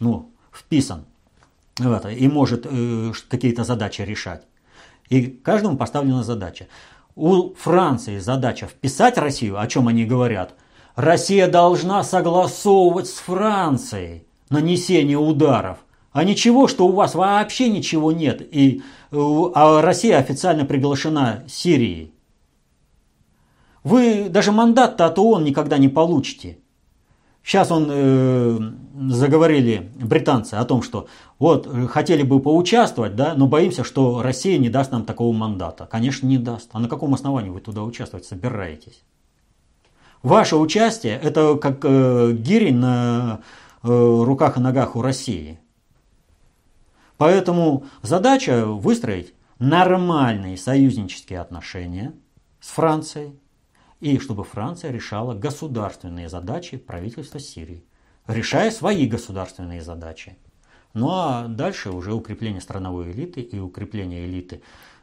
ну, вписан в это и может э, какие-то задачи решать. И каждому поставлена задача. У Франции задача вписать Россию, о чем они говорят. Россия должна согласовывать с Францией нанесение ударов. А ничего, что у вас вообще ничего нет, и, а Россия официально приглашена Сирией. Вы даже мандат-то от ООН никогда не получите. Сейчас он э, заговорили британцы о том, что вот э, хотели бы поучаствовать, да, но боимся, что Россия не даст нам такого мандата. Конечно, не даст. А на каком основании вы туда участвовать собираетесь? Ваше участие это как э, гирень на э, руках и ногах у России. Поэтому задача выстроить нормальные союзнические отношения с Францией, и чтобы Франция решала государственные задачи правительства Сирии, решая свои государственные задачи. Ну а дальше уже укрепление страновой элиты и укрепление элиты,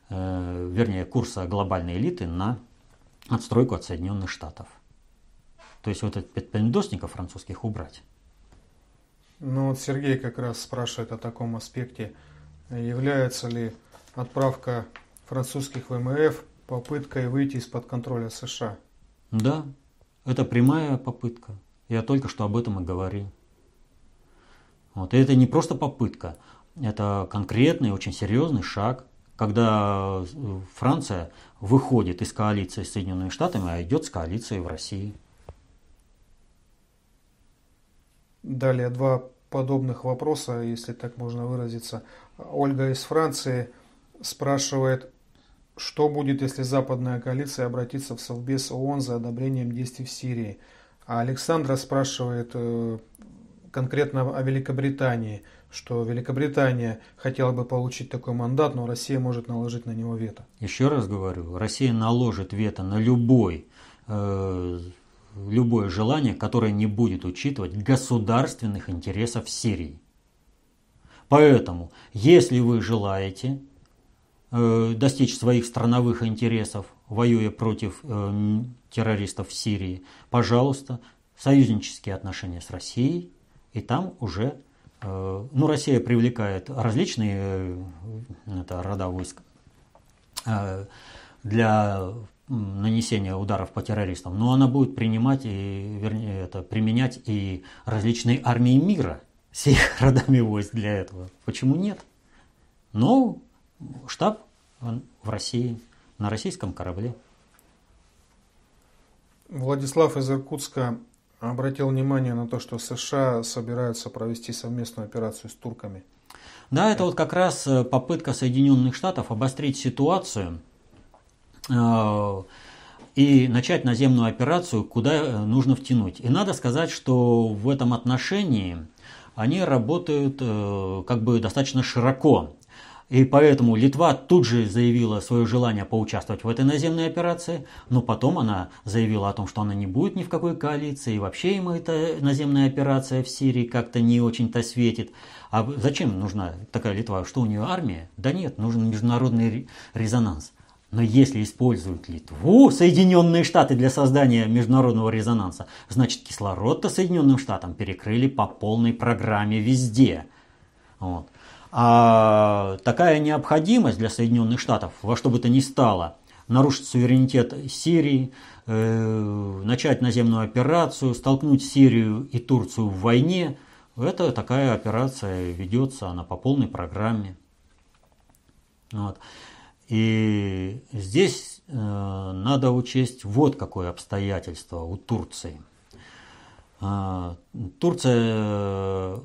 э, вернее курса глобальной элиты на отстройку от Соединенных Штатов. То есть вот этот пендосников французских убрать. Ну вот Сергей как раз спрашивает о таком аспекте. Является ли отправка французских ВМФ попыткой выйти из-под контроля США? Да, это прямая попытка. Я только что об этом и говорил. Вот. И это не просто попытка, это конкретный, очень серьезный шаг, когда Франция выходит из коалиции с Соединенными Штатами, а идет с коалицией в России. Далее два подобных вопроса, если так можно выразиться. Ольга из Франции спрашивает, что будет, если западная коалиция обратится в Совбез ООН за одобрением действий в Сирии? А Александра спрашивает э, конкретно о Великобритании, что Великобритания хотела бы получить такой мандат, но Россия может наложить на него вето. Еще раз говорю, Россия наложит вето на любой э, любое желание, которое не будет учитывать государственных интересов Сирии. Поэтому, если вы желаете э, достичь своих страновых интересов, воюя против э, террористов в Сирии, пожалуйста, союзнические отношения с Россией, и там уже, э, ну, Россия привлекает различные э, это, рода войск э, для нанесения ударов по террористам, но она будет принимать и, вернее, это, применять и различные армии мира с их родами войск для этого. Почему нет? Но штаб в России, на российском корабле. Владислав из Иркутска обратил внимание на то, что США собираются провести совместную операцию с турками. Да, это вот как раз э, попытка Соединенных Штатов обострить ситуацию – и начать наземную операцию, куда э, нужно втянуть. И надо сказать, что в этом отношении они работают э, как бы достаточно широко. И поэтому Литва тут же заявила свое желание поучаствовать в этой наземной операции, но потом она заявила о том, что она не будет ни в какой коалиции, и вообще ему эта наземная операция в Сирии как-то не очень-то светит. А зачем нужна такая Литва? Что у нее армия? Да нет, нужен международный резонанс. Но если используют Литву, Соединенные Штаты для создания международного резонанса, значит кислород-то Соединенным Штатам перекрыли по полной программе везде. Вот. А такая необходимость для Соединенных Штатов во что бы то ни стало нарушить суверенитет Сирии, э, начать наземную операцию, столкнуть Сирию и Турцию в войне, это такая операция ведется, она по полной программе. Вот. И здесь э, надо учесть вот какое обстоятельство у Турции. Э, Турция,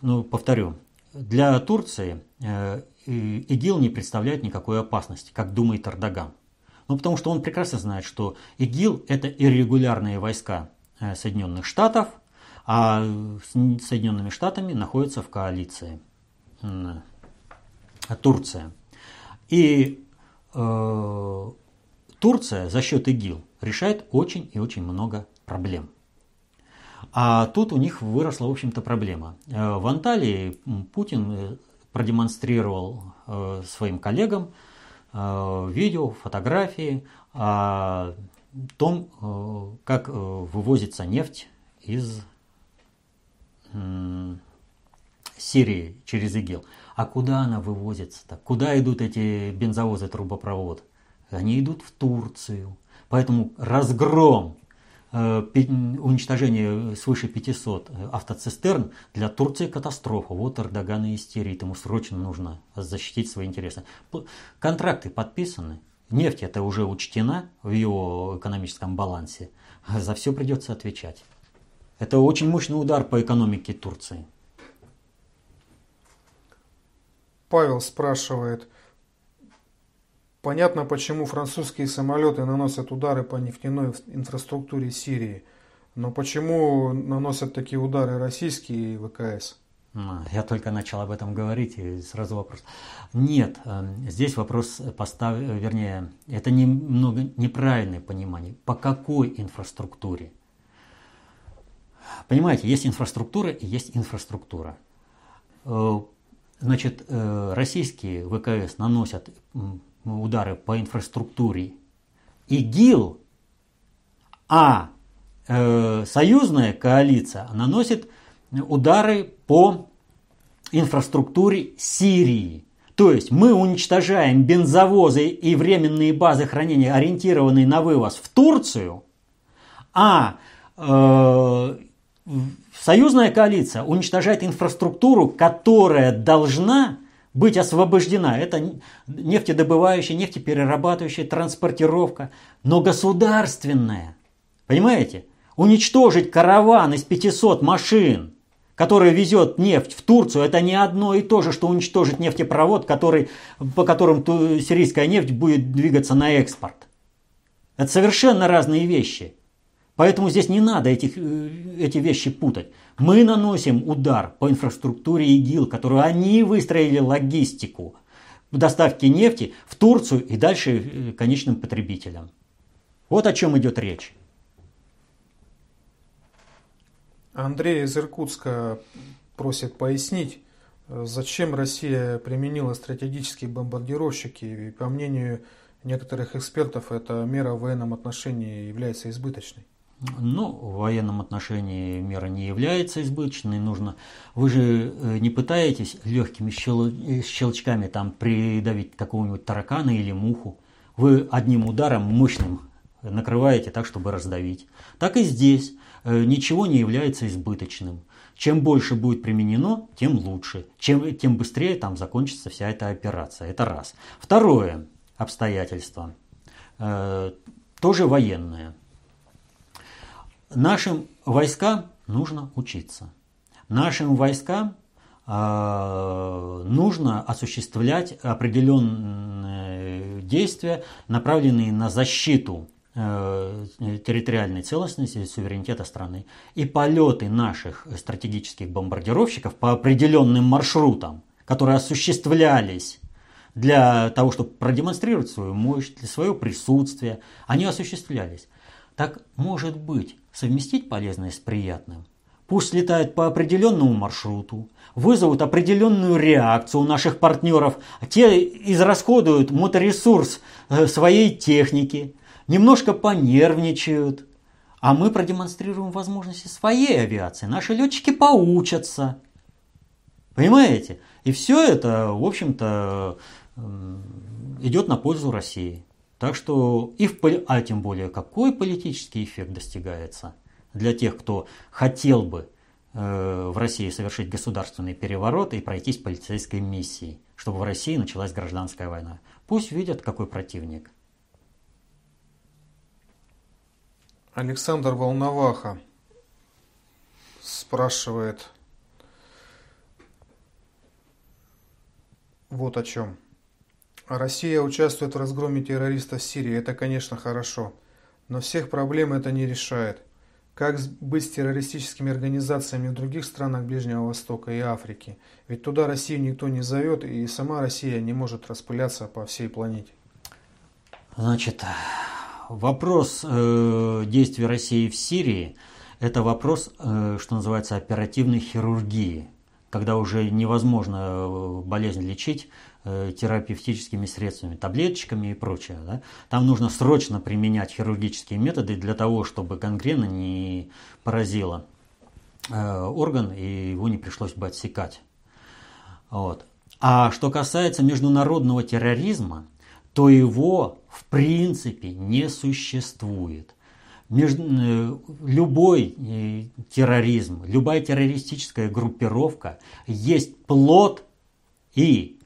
ну, повторю, для Турции э, ИГИЛ не представляет никакой опасности, как думает Эрдоган. Ну, потому что он прекрасно знает, что ИГИЛ – это иррегулярные войска э, Соединенных Штатов, а с Соединенными Штатами находится в коалиции Турция. И э, Турция за счет ИГИЛ решает очень и очень много проблем. А тут у них выросла, в общем-то, проблема. Э, в Анталии Путин э, продемонстрировал э, своим коллегам видео, фотографии о том, как вывозится нефть из Сирии через ИГИЛ. А куда она вывозится-то? Куда идут эти бензовозы, трубопровод? Они идут в Турцию. Поэтому разгром, э, уничтожение свыше 500 э, автоцистерн для Турции катастрофа. Вот Эрдоган и истерит. Ему срочно нужно защитить свои интересы. Контракты подписаны. Нефть это уже учтена в его экономическом балансе. За все придется отвечать. Это очень мощный удар по экономике Турции. Павел спрашивает, понятно, почему французские самолеты наносят удары по нефтяной инфраструктуре Сирии, но почему наносят такие удары российские ВКС? А, я только начал об этом говорить, и сразу вопрос. Нет, эм, здесь вопрос постав... вернее, это немного неправильное понимание. По какой инфраструктуре? Понимаете, есть инфраструктура и есть инфраструктура. Значит, э, российские ВКС наносят удары по инфраструктуре ИГИЛ, а э, союзная коалиция наносит удары по инфраструктуре Сирии. То есть мы уничтожаем бензовозы и временные базы хранения, ориентированные на вывоз в Турцию, а э, Союзная коалиция уничтожает инфраструктуру, которая должна быть освобождена. Это нефтедобывающая, нефтеперерабатывающая, транспортировка, но государственная. Понимаете? Уничтожить караван из 500 машин, который везет нефть в Турцию, это не одно и то же, что уничтожить нефтепровод, который, по которым сирийская нефть будет двигаться на экспорт. Это совершенно разные вещи. Поэтому здесь не надо этих, э, эти вещи путать. Мы наносим удар по инфраструктуре ИГИЛ, которую они выстроили логистику доставки нефти в Турцию и дальше э, конечным потребителям. Вот о чем идет речь. Андрей из Иркутска просит пояснить, э, зачем Россия применила стратегические бомбардировщики. И, по мнению некоторых экспертов, эта мера в военном отношении является избыточной. Ну, в военном отношении мера не является избыточной. Нужно... Вы же э, не пытаетесь легкими щел... Э, щелчками там придавить какого-нибудь таракана или муху. Вы одним ударом мощным накрываете так, чтобы раздавить. Так и здесь э, ничего не является избыточным. Чем больше будет применено, тем лучше. Чем, тем быстрее там закончится вся эта операция. Это раз. Второе обстоятельство. Тоже военное. Нашим войскам нужно учиться. Нашим войскам э, нужно осуществлять определенные действия, направленные на защиту э, территориальной целостности и суверенитета страны. И полеты наших стратегических бомбардировщиков по определенным маршрутам, которые осуществлялись для того, чтобы продемонстрировать свою мощь, для своего присутствия, они осуществлялись. Так может быть совместить полезное с приятным? пусть летают по определенному маршруту, вызовут определенную реакцию у наших партнеров, те израсходуют моторесурс э, своей техники, немножко понервничают, а мы продемонстрируем возможности своей авиации. Наши летчики поучатся. Понимаете? И все это, в общем-то, идет на пользу России. Так что, и в, а тем более, какой политический эффект достигается для тех, кто хотел бы э, в России совершить государственный переворот и пройтись полицейской миссией, чтобы в России началась гражданская война. Пусть видят, какой противник. Александр Волноваха спрашивает вот о чем. Россия участвует в разгроме террористов в Сирии, это, конечно, хорошо. Но всех проблем это не решает. Как быть с террористическими организациями в других странах Ближнего Востока и Африки? Ведь туда Россию никто не зовет, и сама Россия не может распыляться по всей планете. Значит, вопрос э, действий России в Сирии – это вопрос, э, что называется, оперативной хирургии, когда уже невозможно э, болезнь лечить терапевтическими средствами, таблеточками и прочее. Да? Там нужно срочно применять хирургические методы для того, чтобы гангрена не поразила э, орган и его не пришлось бы отсекать. Вот. А что касается международного терроризма, то его в принципе не существует. Между, э, любой э, терроризм, любая террористическая группировка есть плод и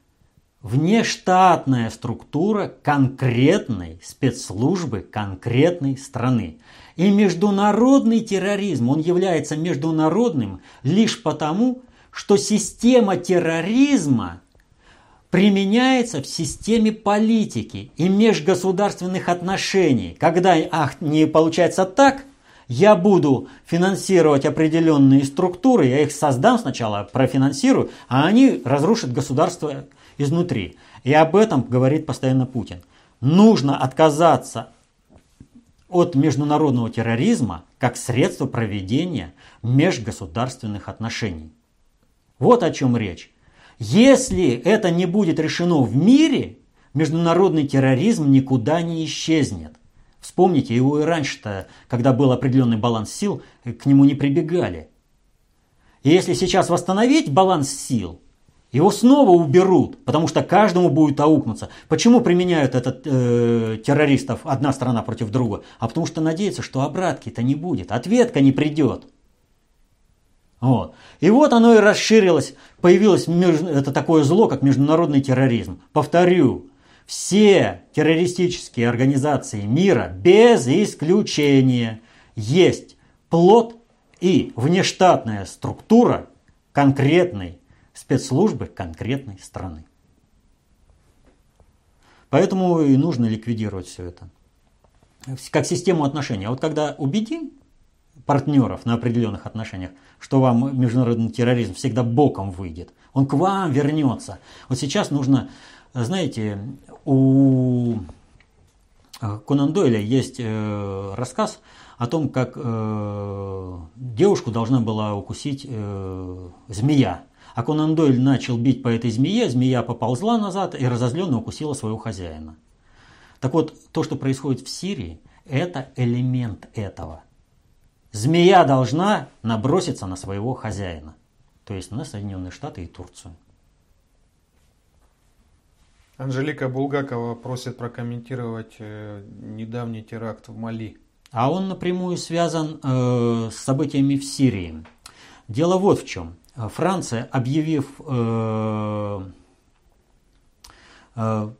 внештатная структура конкретной спецслужбы конкретной страны. И международный терроризм, он является международным лишь потому, что система терроризма применяется в системе политики и межгосударственных отношений. Когда ах, не получается так, я буду финансировать определенные структуры, я их создам сначала, профинансирую, а они разрушат государство изнутри. И об этом говорит постоянно Путин. Нужно отказаться от международного терроризма как средство проведения межгосударственных отношений. Вот о чем речь. Если это не будет решено в мире, международный терроризм никуда не исчезнет. Вспомните, его и раньше-то, когда был определенный баланс сил, к нему не прибегали. И если сейчас восстановить баланс сил, его снова уберут, потому что каждому будет аукнуться. Почему применяют этот э, террористов одна страна против другой? А потому что надеются, что обратки-то не будет, ответка не придет. Вот. И вот оно и расширилось, появилось это такое зло, как международный терроризм. Повторю, все террористические организации мира без исключения есть плод и внештатная структура конкретной спецслужбы конкретной страны. Поэтому и нужно ликвидировать все это. Как систему отношений. А вот когда убедим партнеров на определенных отношениях, что вам международный терроризм всегда боком выйдет, он к вам вернется. Вот сейчас нужно, знаете, у Конан Дойля есть э, рассказ о том, как э, девушку должна была укусить э, змея. А Конан Дойль начал бить по этой змее, змея поползла назад и разозленно укусила своего хозяина. Так вот, то, что происходит в Сирии, это элемент этого. Змея должна наброситься на своего хозяина, то есть на Соединенные Штаты и Турцию. Анжелика Булгакова просит прокомментировать э, недавний теракт в Мали. А он напрямую связан э, с событиями в Сирии. Дело вот в чем. Франция, объявив э, э,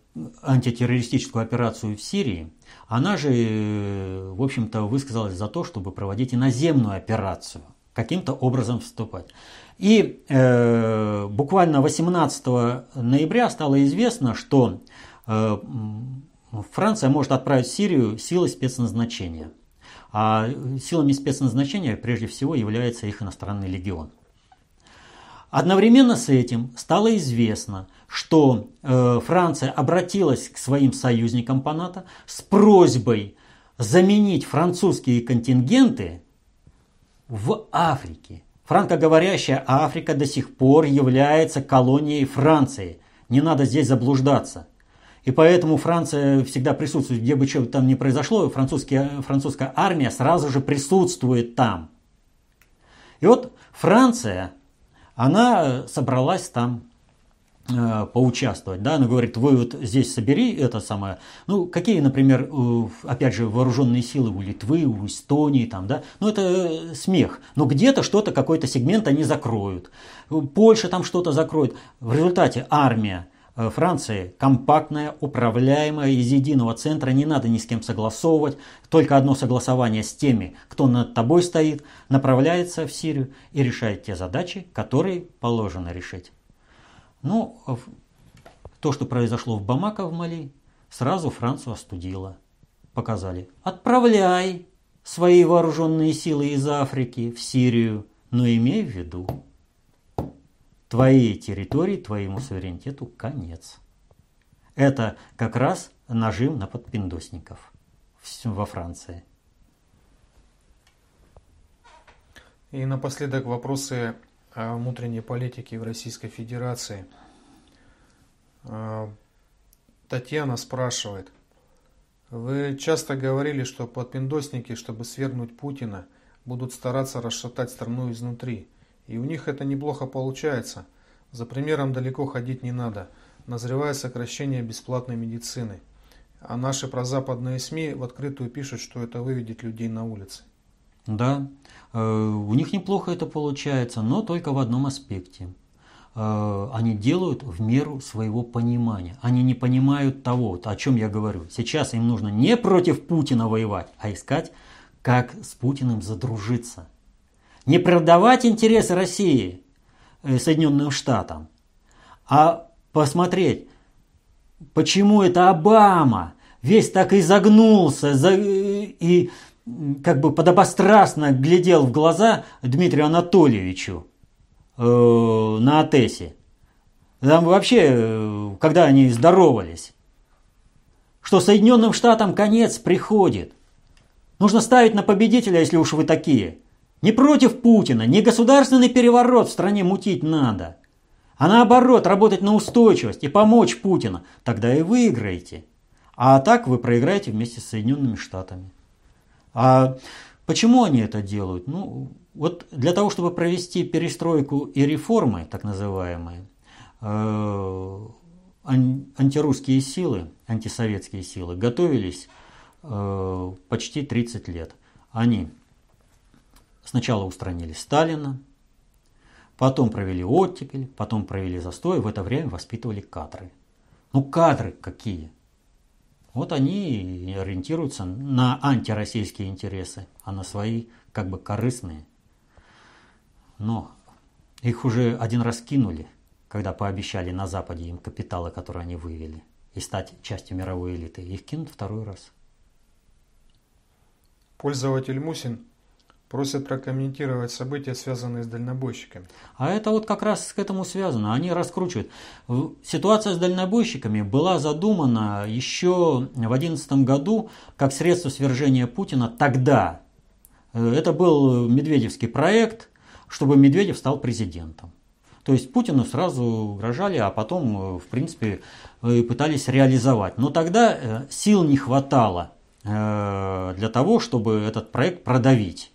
антитеррористическую операцию в Сирии, она же, э, в общем-то, высказалась за то, чтобы проводить иноземную операцию, каким-то образом вступать. И э, буквально 18 ноября стало известно, что э, Франция может отправить в Сирию силы спецназначения. А силами спецназначения прежде всего является их иностранный легион. Одновременно с этим стало известно, что э, Франция обратилась к своим союзникам по НАТО с просьбой заменить французские контингенты в Африке. Франкоговорящая Африка до сих пор является колонией Франции. Не надо здесь заблуждаться. И поэтому Франция всегда присутствует, где бы что там ни произошло, французская армия сразу же присутствует там. И вот Франция, она собралась там э, поучаствовать, да, она говорит, вы вот здесь собери это самое, ну, какие, например, опять же, вооруженные силы у Литвы, у Эстонии, там, да, ну, это э, смех, но где-то что-то, какой-то сегмент они закроют, Польша там что-то закроет, в результате армия Э, Франции компактная, управляемая из единого центра, не надо ни с кем согласовывать, только одно согласование с теми, кто над тобой стоит, направляется в Сирию и решает те задачи, которые положено решить. Ну, то, что произошло в Бамако в Мали, сразу Францию остудило. Показали, отправляй свои вооруженные силы из Африки в Сирию, но имей в виду, твоей территории, твоему суверенитету конец. Это как раз нажим на подпиндосников во Франции. И напоследок вопросы о внутренней политике в Российской Федерации. А, Татьяна спрашивает. Вы часто говорили, что подпиндосники, чтобы свергнуть Путина, будут стараться расшатать страну изнутри. И у них это неплохо получается. За примером далеко ходить не надо. Назревает сокращение бесплатной медицины. А наши прозападные СМИ в открытую пишут, что это выведет людей на улицы. Да, э, у них неплохо это получается, но только в одном аспекте. Э, они делают в меру своего понимания. Они не понимают того, о чем я говорю. Сейчас им нужно не против Путина воевать, а искать, как с Путиным задружиться не продавать интересы России э, Соединенным Штатам, а посмотреть, почему это Обама весь так изогнулся и как бы подобострастно глядел в глаза Дмитрию Анатольевичу э, на Атесе. Там вообще, э, когда они здоровались, что Соединенным Штатам конец приходит. Нужно ставить на победителя, если уж вы такие – не против Путина, не государственный переворот в стране мутить надо, а наоборот работать на устойчивость и помочь Путину. Тогда и выиграете. А так вы проиграете вместе с Соединенными Штатами. А почему они это делают? Ну, вот для того, чтобы провести перестройку и реформы, так называемые, э, антирусские силы, антисоветские силы готовились э, почти 30 лет. Они Сначала устранили Сталина, потом провели оттепель, потом провели застой, в это время воспитывали кадры. Ну кадры какие? Вот они ориентируются на антироссийские интересы, а на свои как бы корыстные. Но их уже один раз кинули, когда пообещали на Западе им капиталы, которые они вывели, и стать частью мировой элиты. Их кинут второй раз. Пользователь Мусин Просят прокомментировать события, связанные с дальнобойщиками. А это вот как раз к этому связано. Они раскручивают. Ситуация с дальнобойщиками была задумана еще в 2011 году как средство свержения Путина тогда. Э, это был Медведевский проект, чтобы Медведев стал президентом. То есть Путину сразу угрожали, а потом, э, в принципе, э, пытались реализовать. Но тогда сил не хватало для того, чтобы этот проект продавить.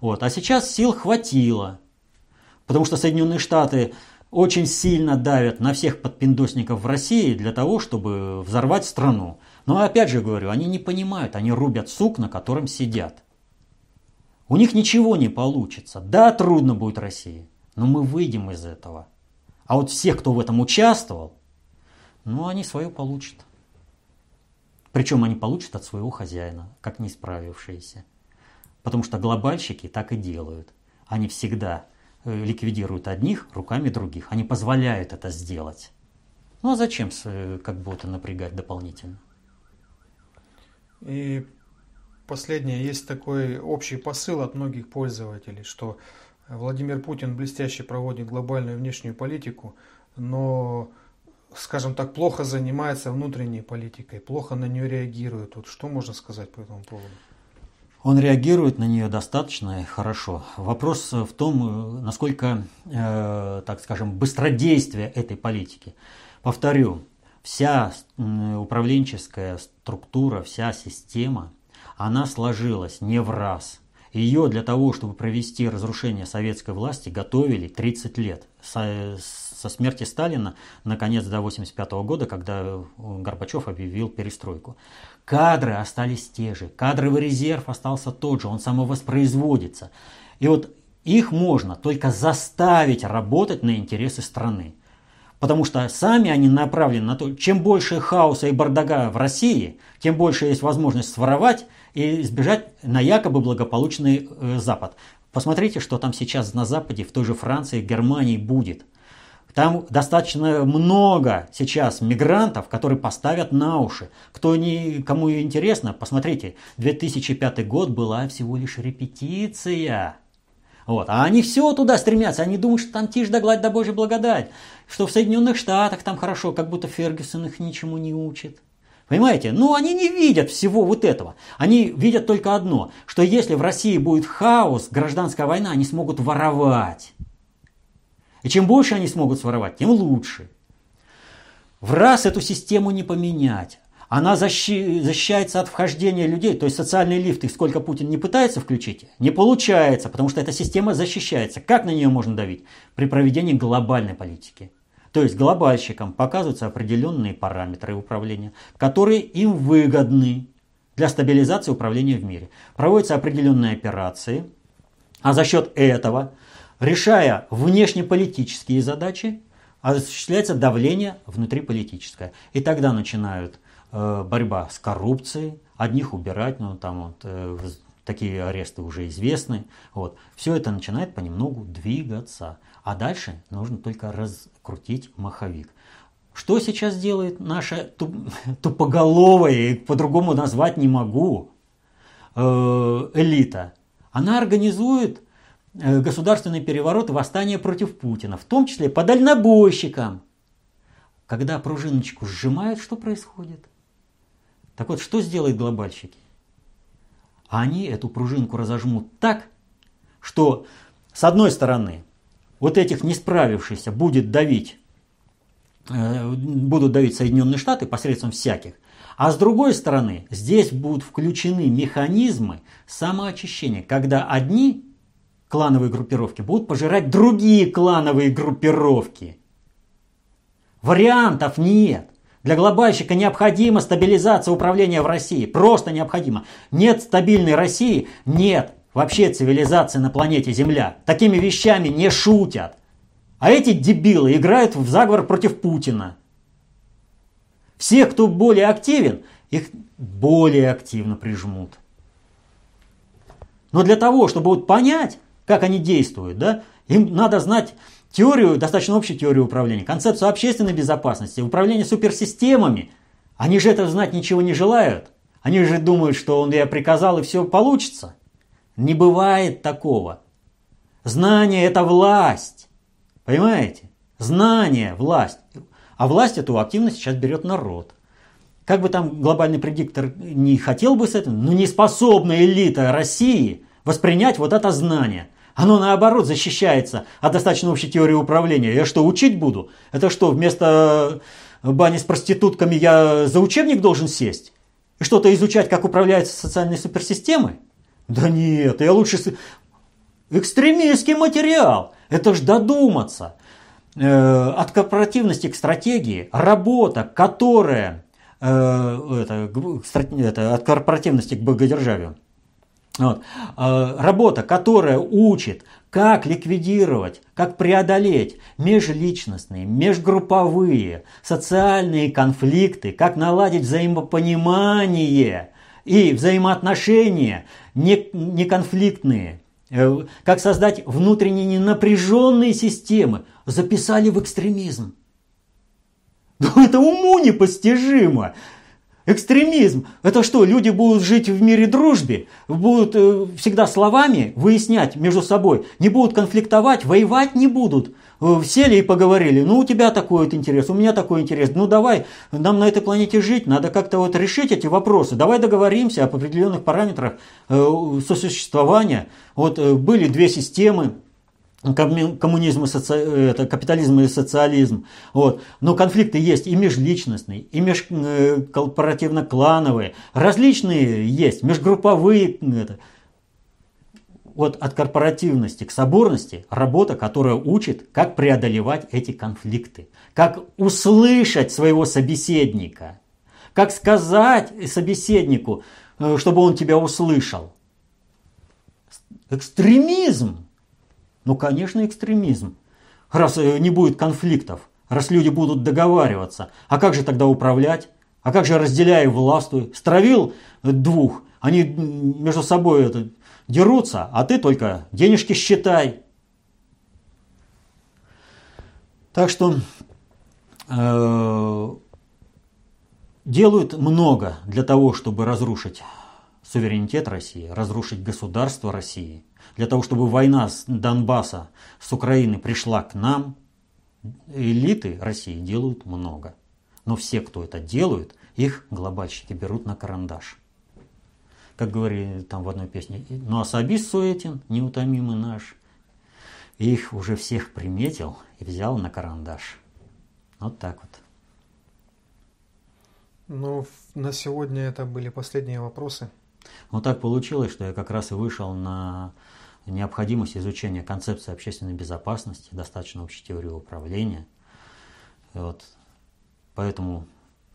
Вот. А сейчас сил хватило, потому что Соединенные Штаты очень сильно давят на всех подпиндосников в России для того, чтобы взорвать страну. Но опять же говорю, они не понимают, они рубят сук, на котором сидят. У них ничего не получится. Да, трудно будет России, но мы выйдем из этого. А вот всех, кто в этом участвовал, ну, они свое получат. Причем они получат от своего хозяина, как не справившиеся. Потому что глобальщики так и делают. Они всегда э, ликвидируют одних руками других. Они позволяют это сделать. Ну а зачем э, как бы это напрягать дополнительно? И последнее, есть такой общий посыл от многих пользователей, что Владимир Путин блестяще проводит глобальную внешнюю политику, но, скажем так, плохо занимается внутренней политикой, плохо на нее реагирует. Вот что можно сказать по этому поводу? Он реагирует на нее достаточно хорошо. Вопрос в том, насколько, э, так скажем, быстродействие этой политики. Повторю, вся управленческая структура, вся система, она сложилась не в раз. Ее для того, чтобы провести разрушение советской власти, готовили 30 лет. Со, со смерти Сталина, наконец, до 1985 года, когда Горбачев объявил перестройку. Кадры остались те же, кадровый резерв остался тот же, он самовоспроизводится. И вот их можно только заставить работать на интересы страны. Потому что сами они направлены на то, чем больше хаоса и бардага в России, тем больше есть возможность своровать и избежать на якобы благополучный э, Запад. Посмотрите, что там сейчас на Западе, в той же Франции, Германии будет – там достаточно много сейчас мигрантов, которые поставят на уши. Кто не, кому интересно, посмотрите, 2005 год была всего лишь репетиция. Вот. А они все туда стремятся, они думают, что там тишь да гладь да божья благодать, что в Соединенных Штатах там хорошо, как будто Фергюсон их ничему не учит. Понимаете? Ну, они не видят всего вот этого. Они видят только одно, что если в России будет хаос, гражданская война, они смогут воровать. И чем больше они смогут своровать, тем лучше. В раз эту систему не поменять. Она защи- защищается от вхождения людей, то есть социальные лифты, сколько Путин не пытается включить, не получается, потому что эта система защищается. Как на нее можно давить? При проведении глобальной политики. То есть глобальщикам показываются определенные параметры управления, которые им выгодны для стабилизации управления в мире. Проводятся определенные операции, а за счет этого решая внешнеполитические задачи, осуществляется давление внутриполитическое. И тогда начинают э, борьба с коррупцией, одних убирать, ну там вот э, такие аресты уже известны. Вот. Все это начинает понемногу двигаться. А дальше нужно только раскрутить маховик. Что сейчас делает наша туп, тупоголовая, по-другому назвать не могу, э, элита? Она организует Э, государственный переворот и восстание против Путина, в том числе по дальнобойщикам. Когда пружиночку сжимают, что происходит? Так вот, что сделают глобальщики? Они эту пружинку разожмут так, что с одной стороны вот этих не справившихся будет давить, э, будут давить Соединенные Штаты посредством всяких, а с другой стороны здесь будут включены механизмы самоочищения, когда одни клановые группировки будут пожирать другие клановые группировки. Вариантов нет. Для глобальщика необходима стабилизация управления в России. Просто необходимо. Нет стабильной России, нет вообще цивилизации на планете Земля. Такими вещами не шутят. А эти дебилы играют в заговор против Путина. Все, кто более активен, их более активно прижмут. Но для того, чтобы вот понять, как они действуют, да? Им надо знать теорию, достаточно общую теорию управления, концепцию общественной безопасности, управление суперсистемами. Они же это знать ничего не желают. Они же думают, что он я приказал и все получится. Не бывает такого. Знание – это власть. Понимаете? Знание – власть. А власть эту активность сейчас берет народ. Как бы там глобальный предиктор не хотел бы с этим, но не способна элита России воспринять вот это знание – оно наоборот защищается от достаточно общей теории управления. Я что, учить буду? Это что, вместо э, бани с проститутками я за учебник должен сесть? И что-то изучать, как управляются социальные суперсистемы? Да нет, я лучше... Экстремистский материал. Это ж додуматься. Э, от корпоративности к стратегии работа, которая э, это, это, от корпоративности к богодержавию вот. А, работа, которая учит, как ликвидировать, как преодолеть межличностные, межгрупповые, социальные конфликты, как наладить взаимопонимание и взаимоотношения неконфликтные, э, как создать внутренне ненапряженные системы, записали в экстремизм. Ну это уму непостижимо. Экстремизм. Это что, люди будут жить в мире дружбе, будут э, всегда словами выяснять между собой, не будут конфликтовать, воевать не будут. Э, сели и поговорили, ну у тебя такой вот интерес, у меня такой интерес, ну давай, нам на этой планете жить, надо как-то вот решить эти вопросы, давай договоримся об определенных параметрах э, сосуществования. Вот э, были две системы, коммунизм и соци... это капитализм и социализм. Вот. Но конфликты есть и межличностные, и межкорпоративно-клановые. Различные есть, межгрупповые. Это. Вот от корпоративности к соборности работа, которая учит, как преодолевать эти конфликты, как услышать своего собеседника, как сказать собеседнику, э, чтобы он тебя услышал. Экстремизм ну, конечно, экстремизм. Раз э, не будет конфликтов, раз люди будут договариваться, а как же тогда управлять? А как же разделяя властвуй? Стравил двух, они между собой это, дерутся, а ты только денежки считай. Так что э, делают много для того, чтобы разрушить суверенитет России, разрушить государство России – для того, чтобы война с Донбасса, с Украины пришла к нам, элиты России делают много. Но все, кто это делают, их глобальщики берут на карандаш. Как говорили там в одной песне, ну особист Суетин, неутомимый наш, их уже всех приметил и взял на карандаш. Вот так вот. Ну, на сегодня это были последние вопросы. Вот так получилось, что я как раз и вышел на необходимость изучения концепции общественной безопасности, достаточно общей теории управления. Вот. Поэтому,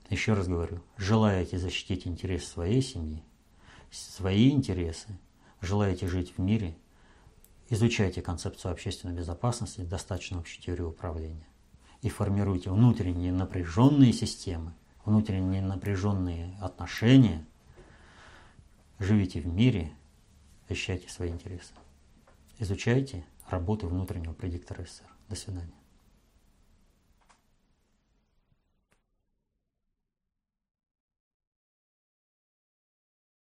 еще раз говорю, желаете защитить интересы своей семьи, свои интересы, желаете жить в мире, изучайте концепцию общественной безопасности, достаточно общей теории управления и формируйте внутренние напряженные системы, внутренние напряженные отношения, живите в мире, защищайте свои интересы. Изучайте работу внутреннего предиктора СССР. До свидания.